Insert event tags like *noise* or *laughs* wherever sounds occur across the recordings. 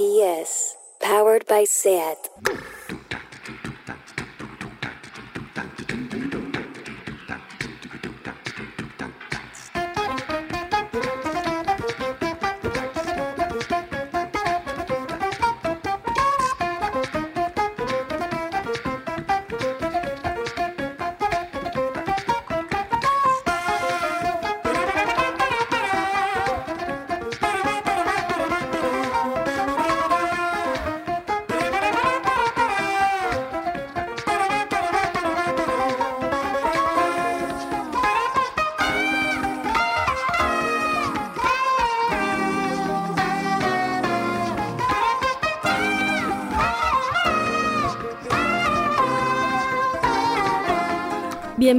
RPS, powered by SAT.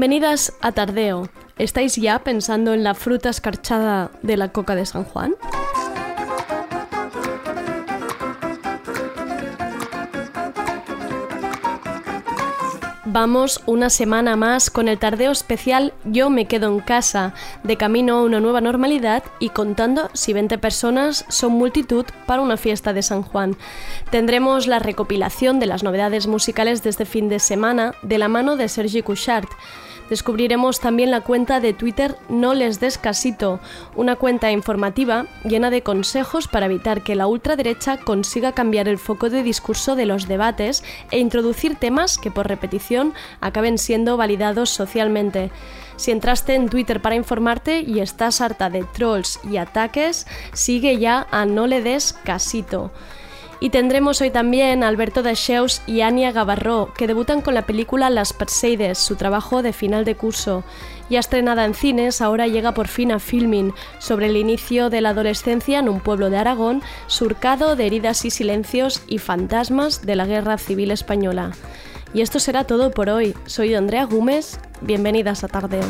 Bienvenidas a Tardeo. ¿Estáis ya pensando en la fruta escarchada de la coca de San Juan? Vamos una semana más con el tardeo especial Yo me quedo en casa, de camino a una nueva normalidad y contando si 20 personas son multitud para una fiesta de San Juan. Tendremos la recopilación de las novedades musicales de este fin de semana de la mano de Sergi Couchard. Descubriremos también la cuenta de Twitter No les des casito, una cuenta informativa llena de consejos para evitar que la ultraderecha consiga cambiar el foco de discurso de los debates e introducir temas que por repetición acaben siendo validados socialmente. Si entraste en Twitter para informarte y estás harta de trolls y ataques, sigue ya a No le des casito. Y tendremos hoy también a Alberto Descheus y Ania Gavarró, que debutan con la película Las Perseides, su trabajo de final de curso. Ya estrenada en cines, ahora llega por fin a Filming, sobre el inicio de la adolescencia en un pueblo de Aragón, surcado de heridas y silencios y fantasmas de la Guerra Civil Española. Y esto será todo por hoy. Soy Andrea Gómez, bienvenidas a Tardeo.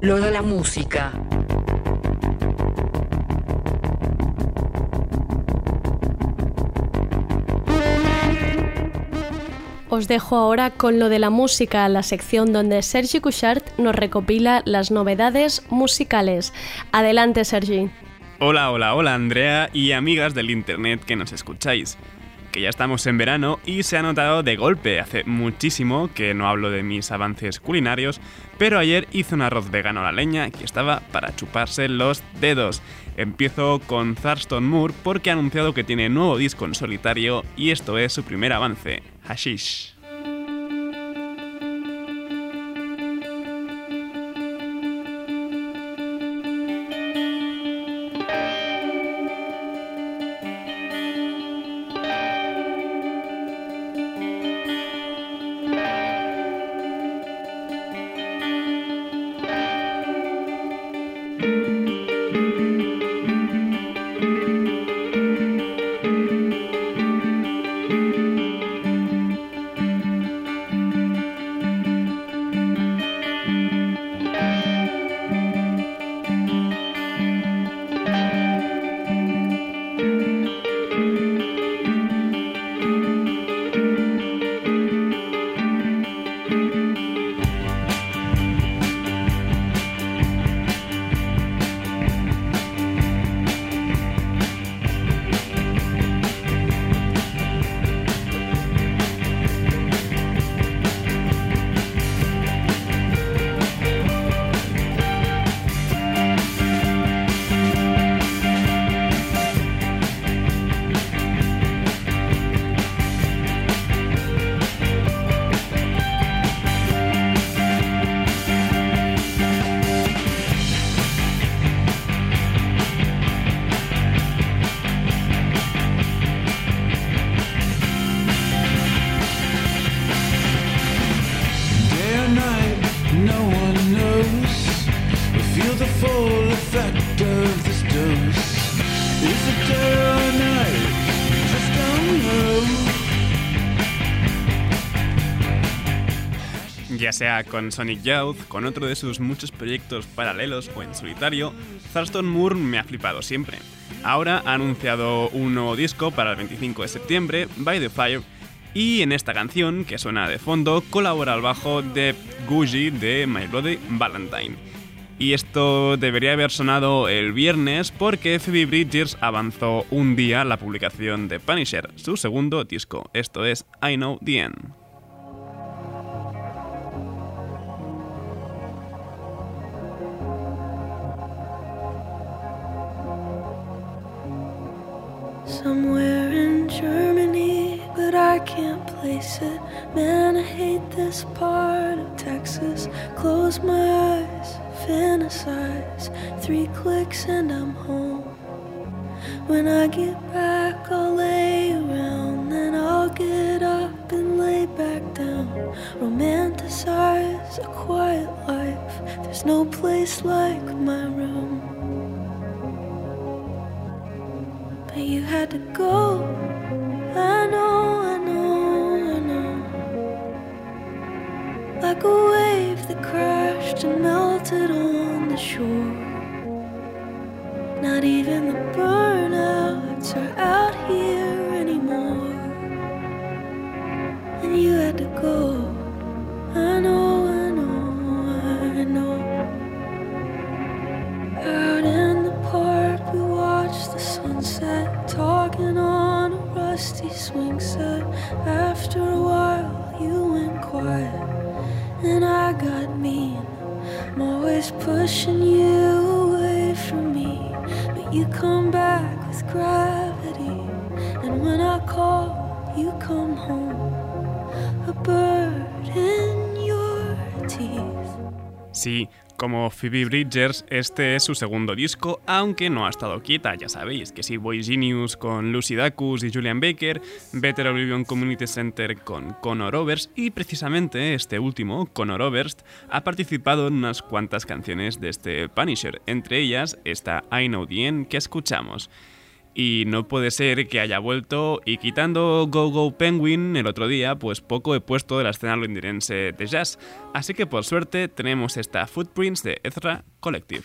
Lo de la música. Os dejo ahora con lo de la música, la sección donde Sergi Couchard nos recopila las novedades musicales. Adelante, Sergi. Hola, hola, hola, Andrea y amigas del internet que nos escucháis ya estamos en verano y se ha notado de golpe. Hace muchísimo que no hablo de mis avances culinarios, pero ayer hice un arroz vegano a la leña que estaba para chuparse los dedos. Empiezo con Thurston Moore porque ha anunciado que tiene nuevo disco en solitario y esto es su primer avance, Hashish. Sea con Sonic Youth, con otro de sus muchos proyectos paralelos o en solitario, Thurston Moore me ha flipado siempre. Ahora ha anunciado un nuevo disco para el 25 de septiembre, By the Fire, y en esta canción, que suena de fondo, colabora al bajo de Gucci de My Bloody Valentine. Y esto debería haber sonado el viernes porque Phoebe Bridgers avanzó un día la publicación de Punisher, su segundo disco. Esto es I Know the End. This part of Texas. Close my eyes, fantasize. Three clicks and I'm home. When I get back, I'll lay around. Then I'll get up and lay back down. Romanticize a quiet life. There's no place like my room. But you had to go. I know, I Like a wave that crashed and melted on the shore. Not even the burnouts are out here anymore. And you had to go. I know, I know, I know. Out in the park, we watched the sunset, talking on a rusty swing set. After pushing you away from me, but you come back with gravity. And when I call, you come home, a bird in your teeth. Sí, como Phoebe Bridgers, este es su segundo disco, aunque no ha estado quieta, ya sabéis, que sí, Boy Genius con Lucy Dacus y Julian Baker, Better Oblivion Community Center con Conor Oberst y precisamente este último, Conor Oberst, ha participado en unas cuantas canciones de este Punisher, entre ellas esta I Know the End que escuchamos. Y no puede ser que haya vuelto y quitando Go Go Penguin el otro día, pues poco he puesto de la escena londinense de jazz. Así que por suerte tenemos esta Footprints de Ezra Collective.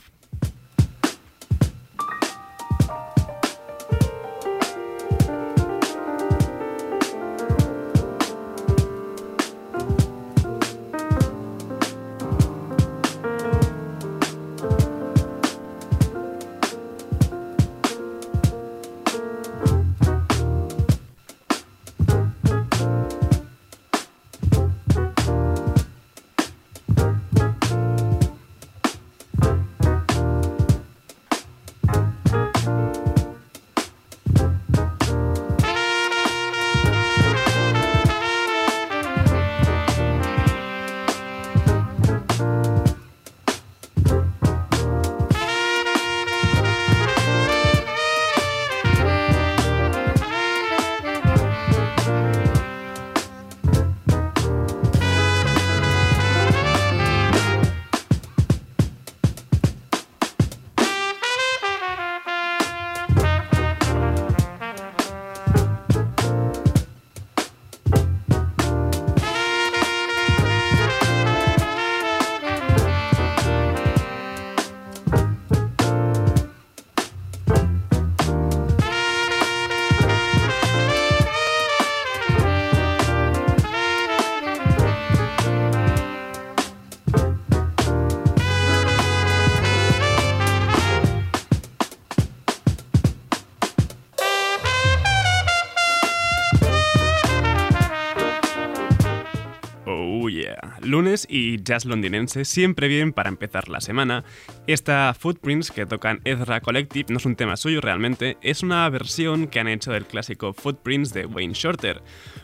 Lunes y jazz londinense siempre bien para empezar la semana. Esta Footprints que tocan Ezra Collective no es un tema suyo realmente, es una versión que han hecho del clásico Footprints de Wayne Shorter.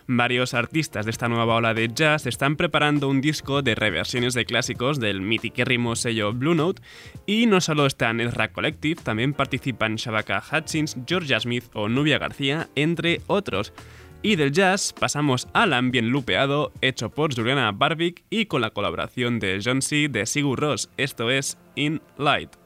Varios artistas de esta nueva ola de jazz están preparando un disco de reversiones de clásicos del mitiquérrimo sello Blue Note y no solo está en Ezra Collective, también participan Shabaka Hutchins, Georgia Smith o Nubia García, entre otros. Y del jazz pasamos al ambient lupeado hecho por Juliana Barvik y con la colaboración de John C. de Sigur Ross. Esto es In Light.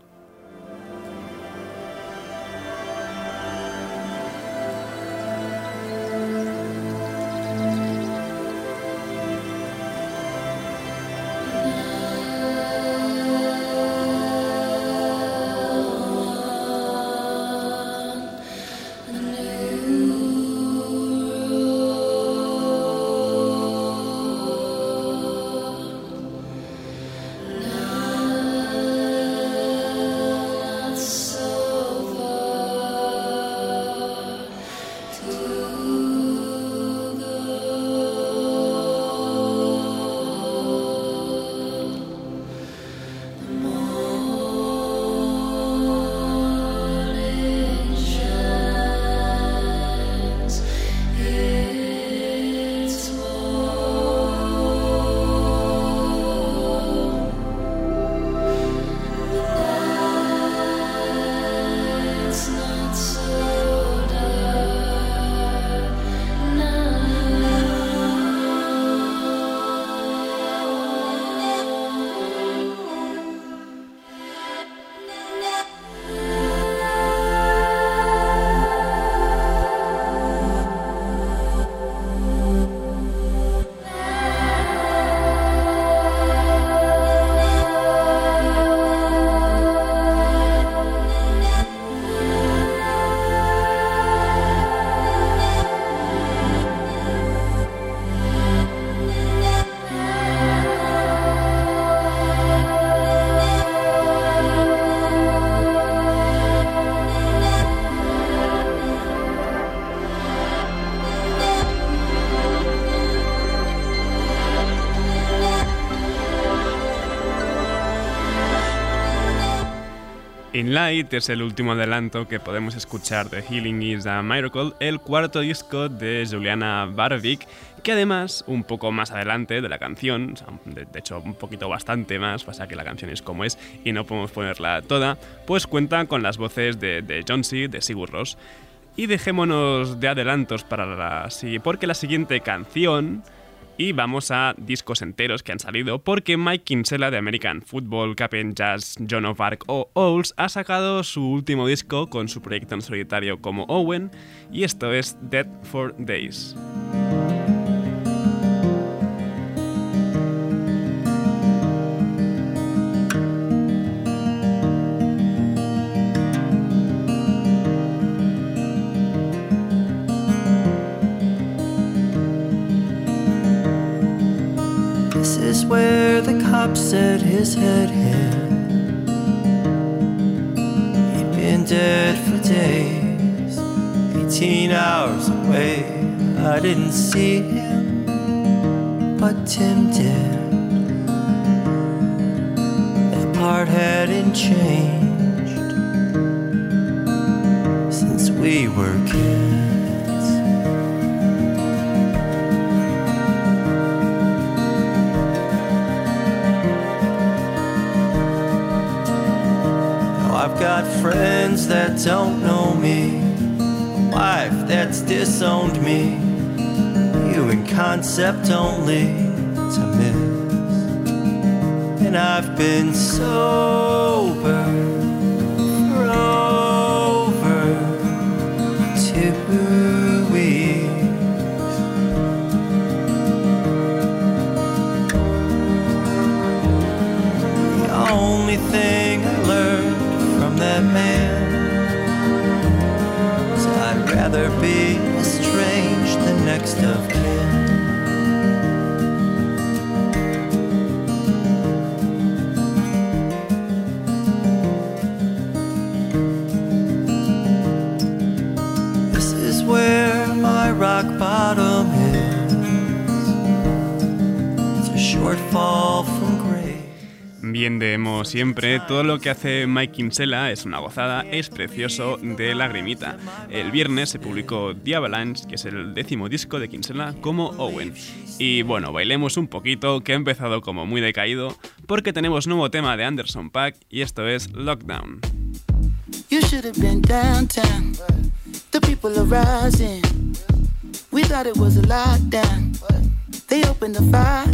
Light es el último adelanto que podemos escuchar de Healing is a Miracle, el cuarto disco de Juliana Barvik, que además, un poco más adelante de la canción, de, hecho un poquito bastante más, pasa que la canción es como es y no podemos ponerla toda, pues cuenta con las voces de, John C., de Sigur Ross. Y dejémonos de adelantos para la... Porque la siguiente canción y vamos a discos enteros que han salido porque Mike Kinsella de American Football, Captain Jazz, John of Arc o Owls ha sacado su último disco con su proyecto en solitario como Owen y esto es Dead for Days. The cop said his head hit. He'd been dead for days, 18 hours away. I didn't see him, but Tim did. That part hadn't changed since we were kids. Got friends that don't know me, wife that's disowned me, you in concept only to miss. And I've been sober next of. Bien siempre, todo lo que hace Mike Kinsella es una gozada, es precioso de lagrimita. El viernes se publicó The Avalanche, que es el décimo disco de Kinsella como Owen. Y bueno, bailemos un poquito, que ha empezado como muy decaído, porque tenemos nuevo tema de Anderson Pack y esto es Lockdown. We thought it was a lockdown. They opened the fire.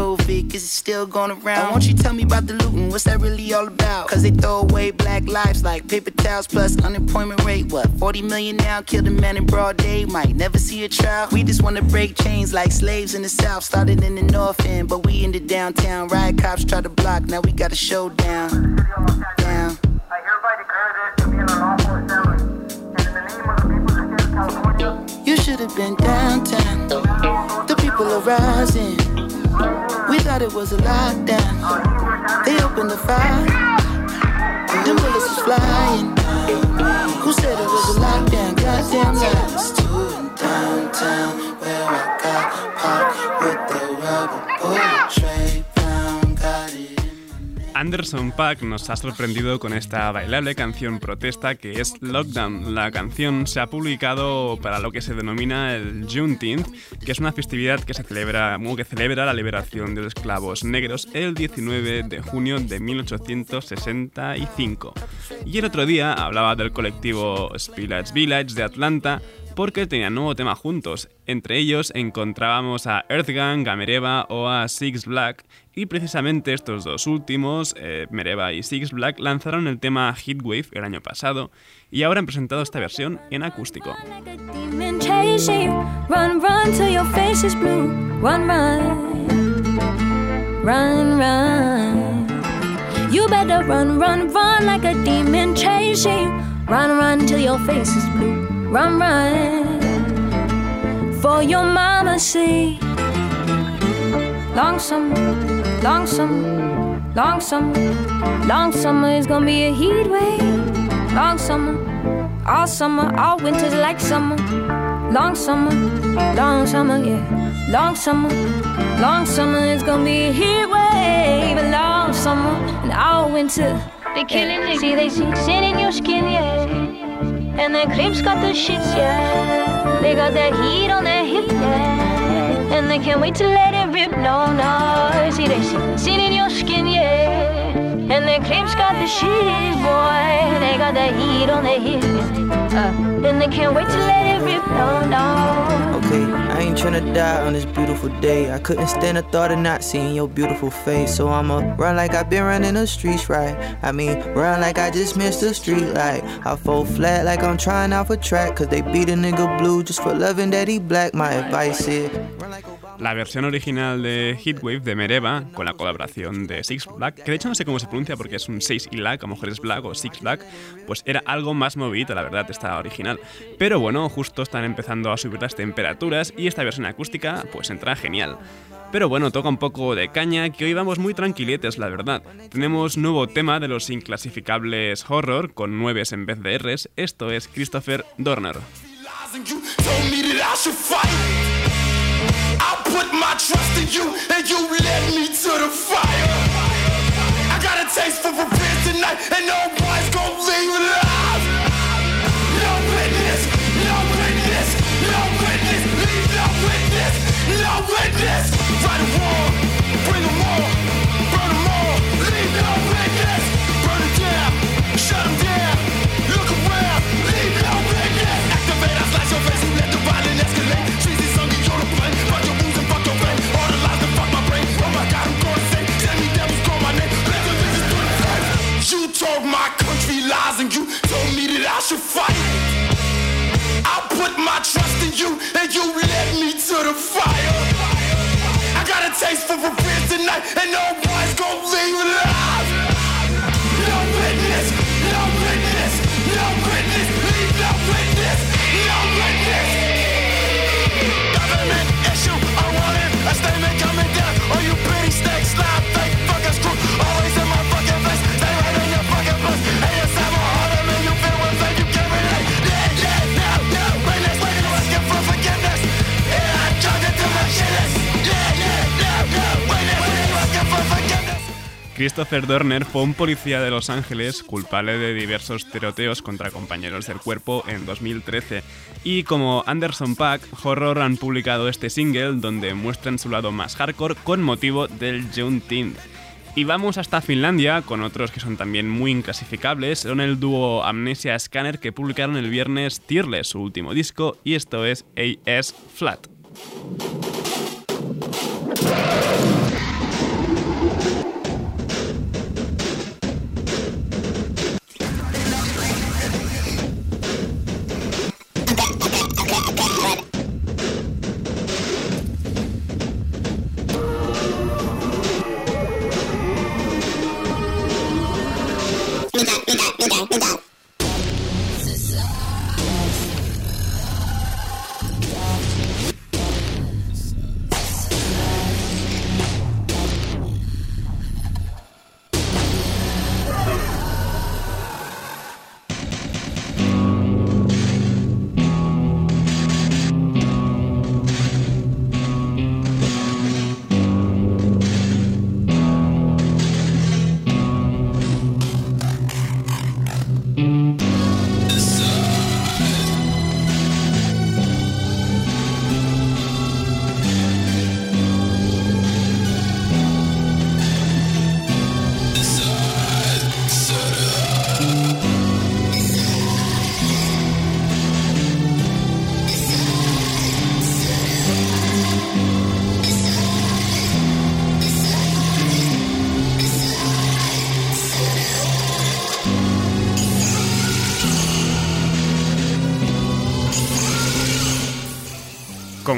is it's still going around? Why won't you tell me about the looting? What's that really all about? Cause they throw away black lives like paper towels plus unemployment rate. What, 40 million now? Killed a man in broad day, might never see a trial. We just wanna break chains like slaves in the south. Started in the north end, but we in the downtown. Riot cops try to block, now we got a showdown. Down. I hereby declare this to be an unlawful assembly. And in the name of the people of the state of California, You should have been downtown. The people are rising. We thought it was a lockdown. They opened the fire. Them bullets was flying. Who said it was a lockdown? Goddamn lies. Two downtown where I got popped with the rubber bullet tray. Anderson Pack nos ha sorprendido con esta bailable canción protesta que es Lockdown. La canción se ha publicado para lo que se denomina el Juneteenth, que es una festividad que se celebra, que celebra la liberación de los esclavos negros el 19 de junio de 1865. Y el otro día hablaba del colectivo Spillage Village de Atlanta porque tenían nuevo tema juntos. Entre ellos encontrábamos a Earthgang, a Mereva o a Six Black, y precisamente estos dos últimos, eh, Mereva y Six Black, lanzaron el tema Heatwave el año pasado y ahora han presentado esta versión en acústico. you. Better run, run, run like a demon chasing. Run, run till your face is blue. Run, run for your mama's sake. Long summer, long summer, long summer, long summer is gonna be a heat wave. Long summer, all summer, all winter's like summer. Long summer, long summer, yeah. Long summer, long summer is gonna be a heat wave. A long summer and all winter. They killing yeah. See, they see sin in your skin, yeah. And their creams got the shits, yeah. They got that heat on their hip, yeah. And they can't wait to let it rip, no, no. See, they see sin in your skin, yeah. And their creams got the shit, boy. They got that heat on their hip, uh, and they can't wait to let it rip, no, no. Okay, I ain't tryna die on this beautiful day. I couldn't stand the thought of not seeing your beautiful face. So I'ma run like I've been running the streets right. I mean, run like I just missed the street light. I fall flat like I'm trying out for track. Cause they beat a nigga blue just for loving that he black. My advice is run like Obama. La versión original de Heatwave de Mereva, con la colaboración de Six Black, que de hecho no sé cómo se pronuncia porque es un 6 y Black, a lo mejor es Black o Six Black, pues era algo más movidito, la verdad, esta original. Pero bueno, justo están empezando a subir las temperaturas y esta versión acústica pues entra genial. Pero bueno, toca un poco de caña, que hoy vamos muy tranquiletes, la verdad. Tenemos nuevo tema de los inclasificables horror, con nueves en vez de Rs. Esto es Christopher Dorner. Put my trust in you, and you led me to the fire. I got a taste for revenge tonight, and no one's gonna leave alive. No witness, no witness, no witness, leave no witness, no witness. Right or told my country lies and you told me that I should fight. I put my trust in you and you led me to the fire. I got a taste for revenge tonight and no one's gonna leave alive. Christopher Dorner fue un policía de Los Ángeles culpable de diversos tiroteos contra compañeros del cuerpo en 2013. Y como Anderson Paak, Horror han publicado este single donde muestran su lado más hardcore con motivo del Juneteenth. Y vamos hasta Finlandia con otros que son también muy inclasificables. Son el dúo Amnesia Scanner que publicaron el viernes Tearless, su último disco, y esto es AS Flat. me down.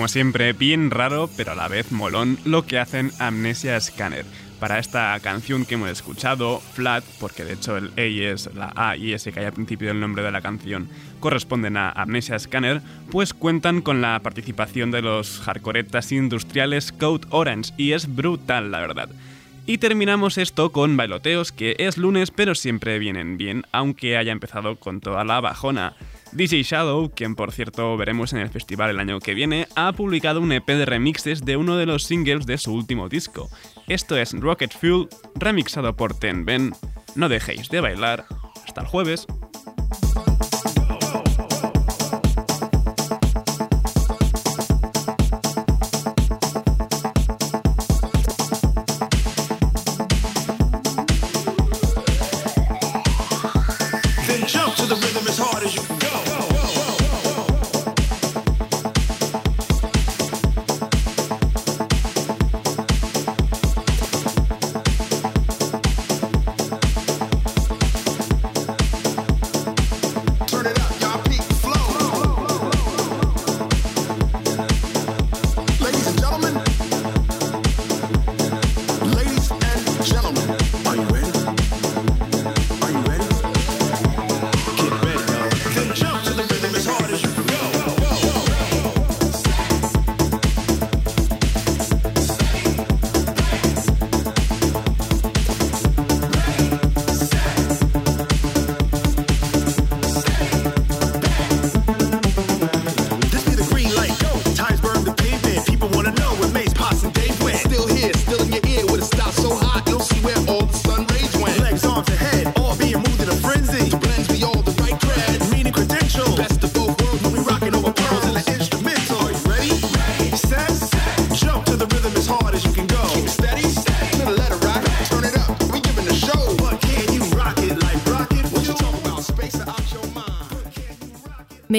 Como siempre, bien raro, pero a la vez molón, lo que hacen Amnesia Scanner. para esta canción que hemos escuchado, Flat, porque de hecho el A es la A y S que hay al principio del nombre de la canción corresponden a Amnesia Scanner, pues cuentan con la participación de los hardcoretas industriales Code Orange y es brutal la verdad. Y terminamos esto con bailoteos, que es lunes pero siempre vienen bien, aunque haya empezado con toda la bajona. DJ Shadow, quien por cierto veremos en el festival el año que viene, ha publicado un EP de remixes de uno de los singles de su último disco. Esto es Rocket Fuel, remixado por Ten Ben. No dejéis de bailar. Hasta el jueves.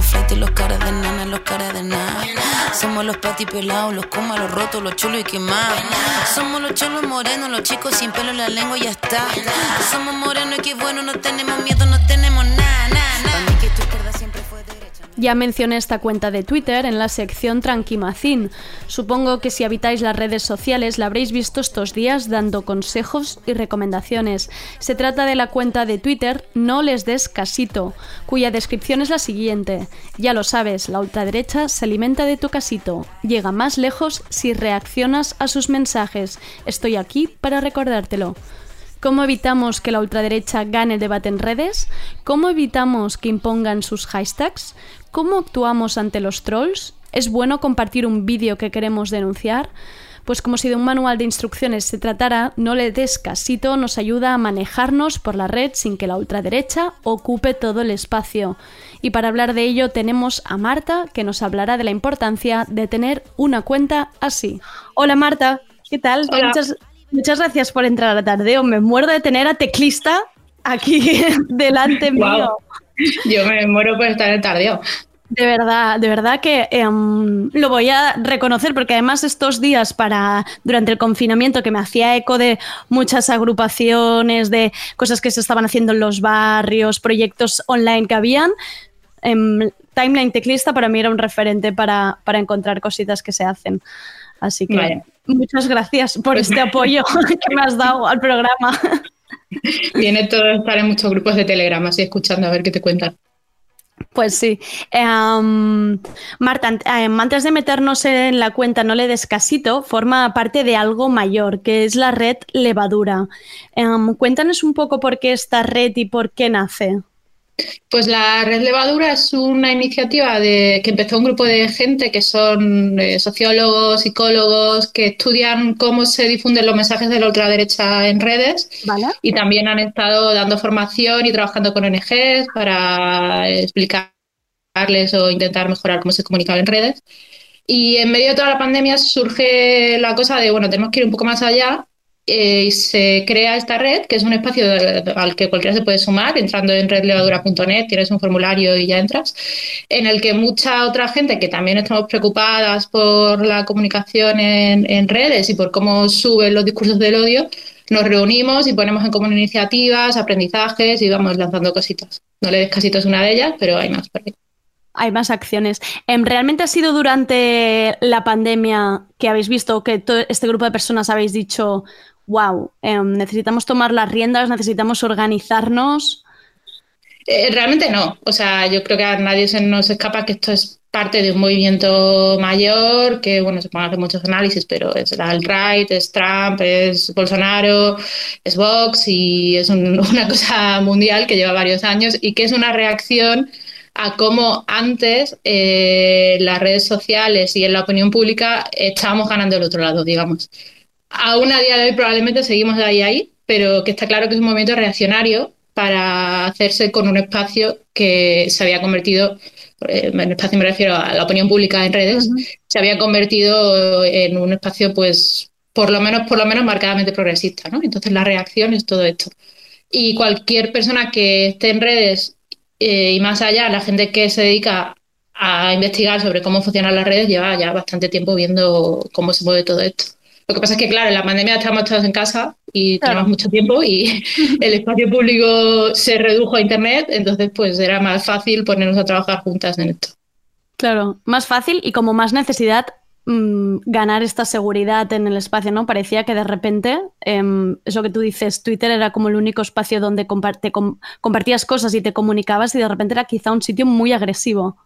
Los los caras de nana, los caras de nada. Somos los patis pelados, los comas, los rotos, los chulos y quemados. Somos los cholos morenos, los chicos sin pelo en la lengua y ya está. Somos morenos y qué bueno, no tenemos miedo, no tenemos nada, nada, nada. Ya mencioné esta cuenta de Twitter en la sección Tranquimacín. Supongo que si habitáis las redes sociales la habréis visto estos días dando consejos y recomendaciones. Se trata de la cuenta de Twitter No les des casito, cuya descripción es la siguiente. Ya lo sabes, la ultraderecha se alimenta de tu casito. Llega más lejos si reaccionas a sus mensajes. Estoy aquí para recordártelo. ¿Cómo evitamos que la ultraderecha gane el debate en redes? ¿Cómo evitamos que impongan sus hashtags? ¿Cómo actuamos ante los trolls? ¿Es bueno compartir un vídeo que queremos denunciar? Pues como si de un manual de instrucciones se tratara, no le des casito nos ayuda a manejarnos por la red sin que la ultraderecha ocupe todo el espacio. Y para hablar de ello tenemos a Marta, que nos hablará de la importancia de tener una cuenta así. Hola Marta, ¿qué tal? Hola. Muchas, muchas gracias por entrar a Tardeo. Me muero de tener a Teclista aquí *laughs* delante mío. Yo me muero por estar en tardeo. De verdad, de verdad que em, lo voy a reconocer porque además estos días para durante el confinamiento que me hacía eco de muchas agrupaciones, de cosas que se estaban haciendo en los barrios, proyectos online que habían, em, Timeline Teclista para mí era un referente para, para encontrar cositas que se hacen. Así que. Muchas gracias por este apoyo *laughs* que me has dado al programa. Viene todo estar en muchos grupos de Telegram, así escuchando a ver qué te cuentan. Pues sí. Em, Marta, em, antes de meternos en la cuenta No le des casito, forma parte de algo mayor, que es la red Levadura. Em, cuéntanos un poco por qué esta red y por qué nace. Pues la Red Levadura es una iniciativa de, que empezó un grupo de gente que son eh, sociólogos, psicólogos, que estudian cómo se difunden los mensajes de la ultraderecha en redes ¿Vale? y también han estado dando formación y trabajando con ONGs para explicarles o intentar mejorar cómo se comunicaba en redes. Y en medio de toda la pandemia surge la cosa de, bueno, tenemos que ir un poco más allá eh, se crea esta red, que es un espacio al que cualquiera se puede sumar, entrando en redlevadura.net, tienes un formulario y ya entras, en el que mucha otra gente que también estamos preocupadas por la comunicación en, en redes y por cómo suben los discursos del odio, nos reunimos y ponemos en común iniciativas, aprendizajes y vamos lanzando cositas. No le des casitos una de ellas, pero hay más por ahí. Hay más acciones. Em, ¿Realmente ha sido durante la pandemia que habéis visto que todo este grupo de personas habéis dicho, wow, em, necesitamos tomar las riendas, necesitamos organizarnos? Eh, realmente no. O sea, yo creo que a nadie se nos escapa que esto es parte de un movimiento mayor que, bueno, se pueden hacer muchos análisis, pero es el alt-right, es Trump, es Bolsonaro, es Vox y es un- *laughs* una cosa mundial que lleva varios años y que es una reacción a cómo antes eh, las redes sociales y en la opinión pública estábamos ganando del otro lado, digamos. Aún a día de hoy probablemente seguimos de ahí ahí, pero que está claro que es un movimiento reaccionario para hacerse con un espacio que se había convertido, eh, en espacio me refiero a la opinión pública en redes, se había convertido en un espacio, pues, por lo menos, por lo menos marcadamente progresista, ¿no? Entonces la reacción es todo esto. Y cualquier persona que esté en redes eh, y más allá, la gente que se dedica a investigar sobre cómo funcionan las redes lleva ya bastante tiempo viendo cómo se mueve todo esto. Lo que pasa es que, claro, en la pandemia estamos todos en casa y tenemos mucho tiempo y *laughs* el espacio público se redujo a Internet, entonces pues era más fácil ponernos a trabajar juntas en esto. Claro, más fácil y como más necesidad mm, ganar esta seguridad en el espacio, ¿no? Parecía que de repente, em, eso que tú dices, Twitter era como el único espacio donde compartías cosas y te comunicabas y de repente era quizá un sitio muy agresivo.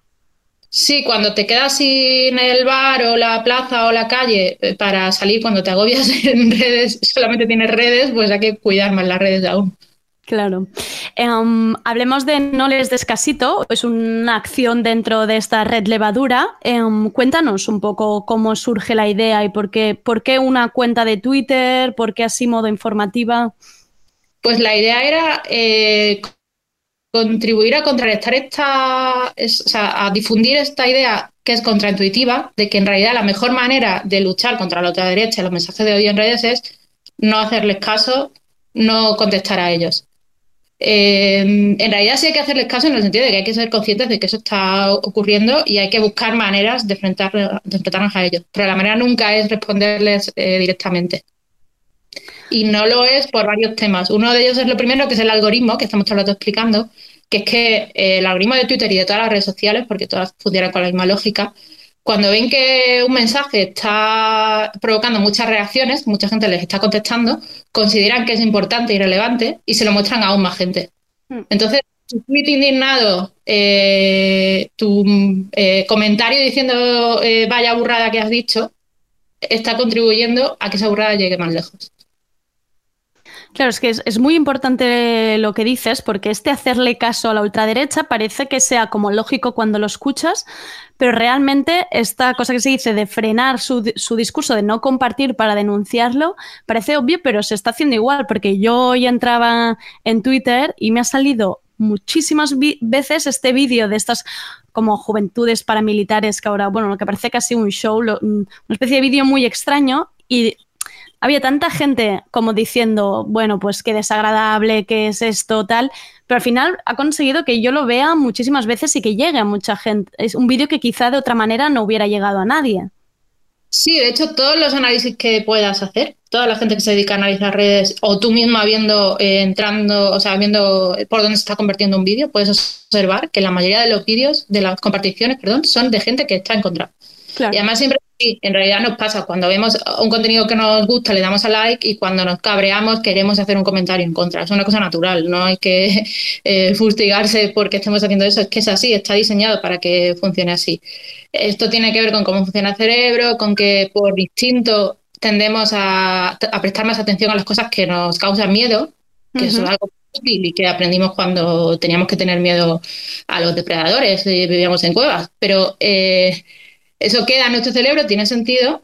Sí, cuando te quedas sin el bar o la plaza o la calle eh, para salir, cuando te agobias *laughs* en redes, solamente tienes redes, pues hay que cuidar más las redes aún. Claro. Em, hablemos de No les des casito, es una acción dentro de esta red levadura. Em, cuéntanos un poco cómo surge la idea y por qué, por qué una cuenta de Twitter, por qué así modo informativa. Pues la idea era eh, contribuir a contrarrestar esta, es- o sea, a difundir esta idea que es contraintuitiva, de que en realidad la mejor manera de luchar contra la ultraderecha los mensajes de odio en redes es no hacerles caso, no contestar a ellos. Eh, en realidad sí hay que hacerles caso en el sentido de que hay que ser conscientes de que eso está ocurriendo y hay que buscar maneras de, enfrentar, de enfrentarnos a ellos. Pero la manera nunca es responderles eh, directamente. Y no lo es por varios temas. Uno de ellos es lo primero, que es el algoritmo, que estamos todo el rato explicando, que es que eh, el algoritmo de Twitter y de todas las redes sociales, porque todas funcionan con la misma lógica, cuando ven que un mensaje está provocando muchas reacciones, mucha gente les está contestando, consideran que es importante y relevante y se lo muestran a aún más gente. Entonces, tu tweet indignado, eh, tu eh, comentario diciendo eh, vaya burrada que has dicho, está contribuyendo a que esa burrada llegue más lejos. Claro, es que es, muy importante lo que dices, porque este hacerle caso a la ultraderecha parece que sea como lógico cuando lo escuchas, pero realmente esta cosa que se dice de frenar su, su discurso, de no compartir para denunciarlo, parece obvio, pero se está haciendo igual, porque yo hoy entraba en Twitter y me ha salido muchísimas veces este vídeo de estas como juventudes paramilitares que ahora, bueno, lo que parece casi un show, mm, una especie de vídeo muy extraño y había tanta gente como diciendo, bueno, pues qué desagradable, qué es esto, tal, pero al final ha conseguido que yo lo vea muchísimas veces y que llegue a mucha gente. Es un vídeo que quizá de otra manera no hubiera llegado a nadie. Sí, de hecho, todos los análisis que puedas hacer, toda la gente que se dedica a analizar redes, o tú misma viendo, eh, entrando, o sea, viendo por dónde se está convirtiendo un vídeo, puedes observar que la mayoría de los vídeos, de las comparticiones, perdón, son de gente que está en contra. Y además siempre sí, en realidad nos pasa, cuando vemos un contenido que nos gusta le damos a like y cuando nos cabreamos queremos hacer un comentario en contra. Es una cosa natural, no hay que *laughs* eh, fustigarse porque estemos haciendo eso, es que es así, está diseñado para que funcione así. Esto tiene que ver con cómo funciona el cerebro, con que por instinto tendemos a, a prestar más atención a las cosas que nos causan miedo, que eso Ujú. es algo útil y que aprendimos cuando teníamos que tener miedo a los depredadores y vivíamos en cuevas. Pero eh, eso queda en nuestro cerebro, tiene sentido,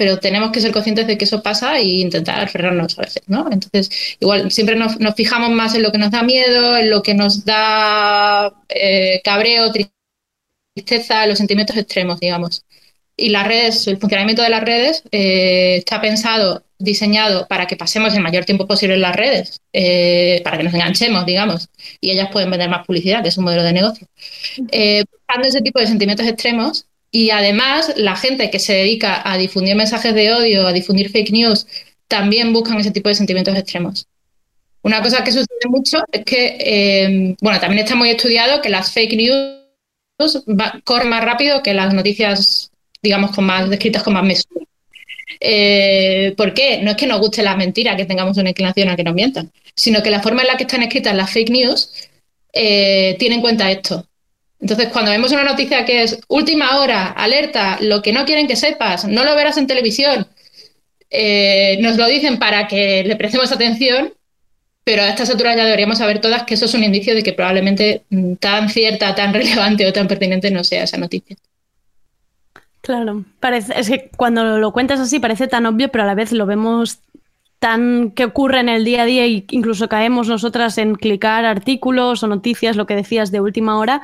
pero tenemos que ser conscientes de que eso pasa e intentar frenarnos a veces, ¿no? Entonces, igual siempre nos, nos fijamos más en lo que nos da miedo, en lo que nos da eh, cabreo, tristeza, los sentimientos extremos, digamos. Y las redes, el funcionamiento de las redes eh, está pensado diseñado para que pasemos el mayor tiempo posible en las redes, eh, para que nos enganchemos, digamos, y ellas pueden vender más publicidad, que es un modelo de negocio. Buscando ese tipo de sentimientos extremos y además la gente que se dedica a difundir mensajes de odio, a difundir fake news, también buscan ese tipo de sentimientos extremos. Una cosa que sucede mucho es que, eh, bueno, también está muy estudiado que las fake news corren más rápido que las noticias, digamos, con más descritas con más mesura. Eh, ¿Por qué? No es que nos guste la mentira, que tengamos una inclinación a que nos mientan, sino que la forma en la que están escritas las fake news eh, tiene en cuenta esto. Entonces, cuando vemos una noticia que es última hora, alerta, lo que no quieren que sepas, no lo verás en televisión, eh, nos lo dicen para que le prestemos atención, pero a estas alturas ya deberíamos saber todas que eso es un indicio de que probablemente mm, tan cierta, tan *laughs* relevante o tan pertinente no sea esa noticia. Claro, parece, es que cuando lo cuentas así parece tan obvio, pero a la vez lo vemos tan que ocurre en el día a día e incluso caemos nosotras en clicar artículos o noticias, lo que decías de última hora,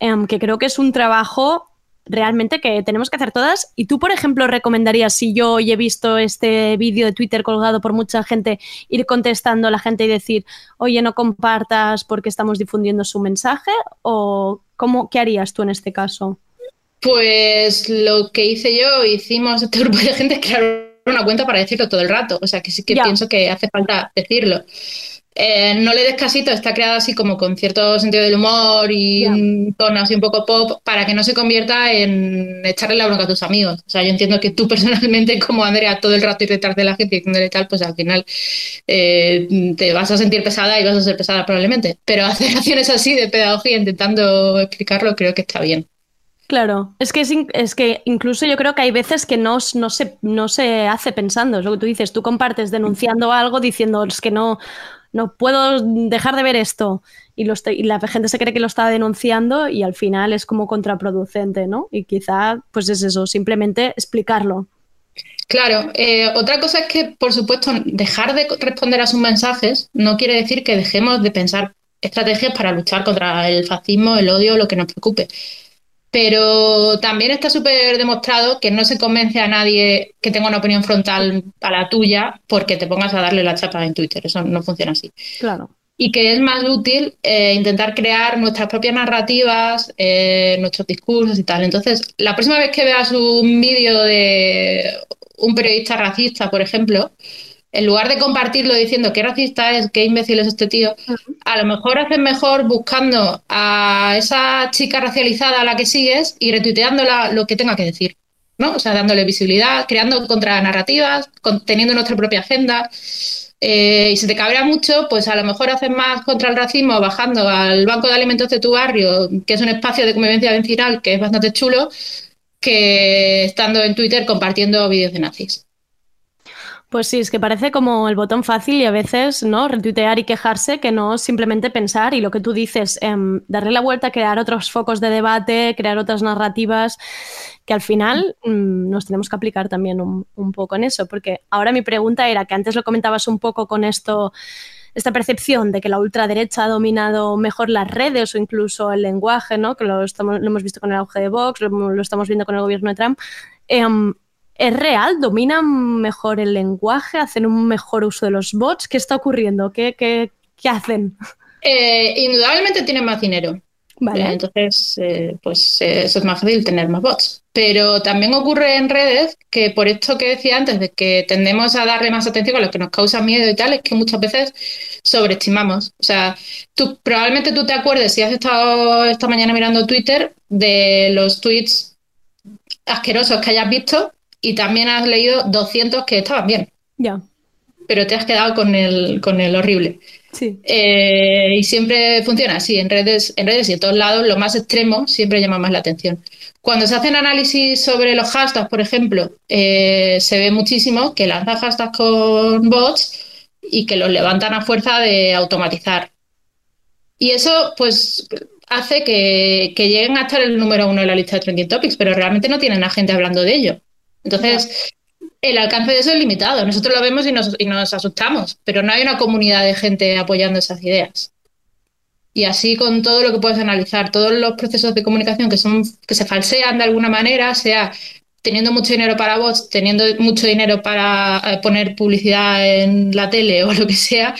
em, que creo que es un trabajo realmente que tenemos que hacer todas. Y tú, por ejemplo, recomendarías, si yo hoy he visto este vídeo de Twitter colgado por mucha gente, ir contestando a la gente y decir, oye, no compartas porque estamos difundiendo su mensaje? ¿O cómo, qué harías tú en este caso? Pues lo que hice yo, hicimos este grupo de gente, crear una cuenta para decirlo todo el rato. O sea, que sí que pienso que hace falta decirlo. Eh, no le des casito, está creado así como con cierto sentido del humor y un tono así un poco pop para que no se convierta en echarle la bronca a tus amigos. O sea, yo entiendo que tú *laughs* personalmente, como Andrea, todo el rato ir detrás de la gente diciéndole tal, pues al final eh, te vas a sentir pesada y vas a ser pesada probablemente. Pero hacer *laughs* acciones así de pedagogía intentando explicarlo creo que está bien. Claro, es que, es, que incluso yo creo que hay veces que no, se, no se hace pensando, es lo que tú dices, tú compartes denunciando algo diciendo es que no, no puedo dejar de ver esto y, lo estoy- y la gente se cree que lo está denunciando y al final es como contraproducente, ¿no? Y quizá pues es eso, simplemente explicarlo. Claro, eh, otra cosa es que, por supuesto, dejar de responder a sus mensajes no quiere decir que dejemos de pensar estrategias para luchar contra el fascismo, el odio, lo que nos preocupe. Pero también está súper demostrado que no se convence a nadie que tenga una opinión frontal a la tuya porque te pongas a darle la chapa en Twitter. Eso no funciona así. Claro. Y que es más útil eh, intentar crear nuestras propias narrativas, eh, nuestros discursos y tal. Entonces, la próxima vez que veas un vídeo de un periodista racista, por ejemplo, en lugar de compartirlo diciendo qué racista es, qué imbécil es este tío, a lo mejor haces mejor buscando a esa chica racializada a la que sigues y retuiteándola lo que tenga que decir. ¿no? O sea, dándole visibilidad, creando contranarrativas, con- teniendo nuestra propia agenda. Eh, y si te cabrea mucho, pues a lo mejor haces más contra el racismo bajando al banco de alimentos de tu barrio, que es un espacio de convivencia vecinal que es bastante chulo, que estando en Twitter compartiendo vídeos de nazis. Pues sí, es que parece como el botón fácil y a veces, ¿no? Retuitear y quejarse que no simplemente pensar y lo que tú dices, em, darle la vuelta, crear otros focos de debate, crear otras narrativas, que al final mm, nos tenemos que aplicar también un, poco en eso, porque ahora mi pregunta era que antes lo comentabas un poco con esto, esta percepción de que la ultraderecha ha dominado mejor las redes o incluso el lenguaje, ¿no? Que lo, estamos, lo hemos visto con el auge de Vox, lo, lo estamos viendo con el gobierno de Trump. Em, ¿Es real? ¿Dominan mejor el lenguaje? ¿Hacen un mejor uso de los bots? ¿Qué está ocurriendo? ¿Qué, qué, qué hacen? Eh, indudablemente tienen más dinero. Vale. Eh, Entonces, eh, pues eh, eso es más fácil tener más bots. Pero también ocurre en redes que por esto que decía antes, de que tendemos a darle más atención a lo que nos causa miedo y tal, es que muchas veces sobreestimamos. O sea, tú probablemente tú te acuerdes, si has estado esta mañana mirando Twitter, de los tweets asquerosos que hayas visto y también has leído 200 que estaban bien. Ya. Pero te has quedado con el, con el horrible. Sí. Eh, y siempre funciona así, en redes, en redes y en todos lados, lo más extremo siempre llama más la atención. Cuando se hacen análisis sobre los hashtags, por ejemplo, eh, se ve muchísimo que lanzan hashtags con bots y que los levantan a fuerza de automatizar. Y eso, pues, hace que, que lleguen a estar el número uno en la lista de trending topics, pero realmente no tienen a gente hablando de ello. Entonces, el alcance de eso es limitado. Nosotros lo vemos y nos, y nos asustamos, pero no hay una comunidad de gente apoyando esas ideas. Y así con todo lo que puedes analizar, todos los procesos de comunicación que son que se falsean de alguna manera, sea teniendo mucho dinero para bots, teniendo mucho dinero para eh, poner publicidad en la tele o *laughs* lo que sea,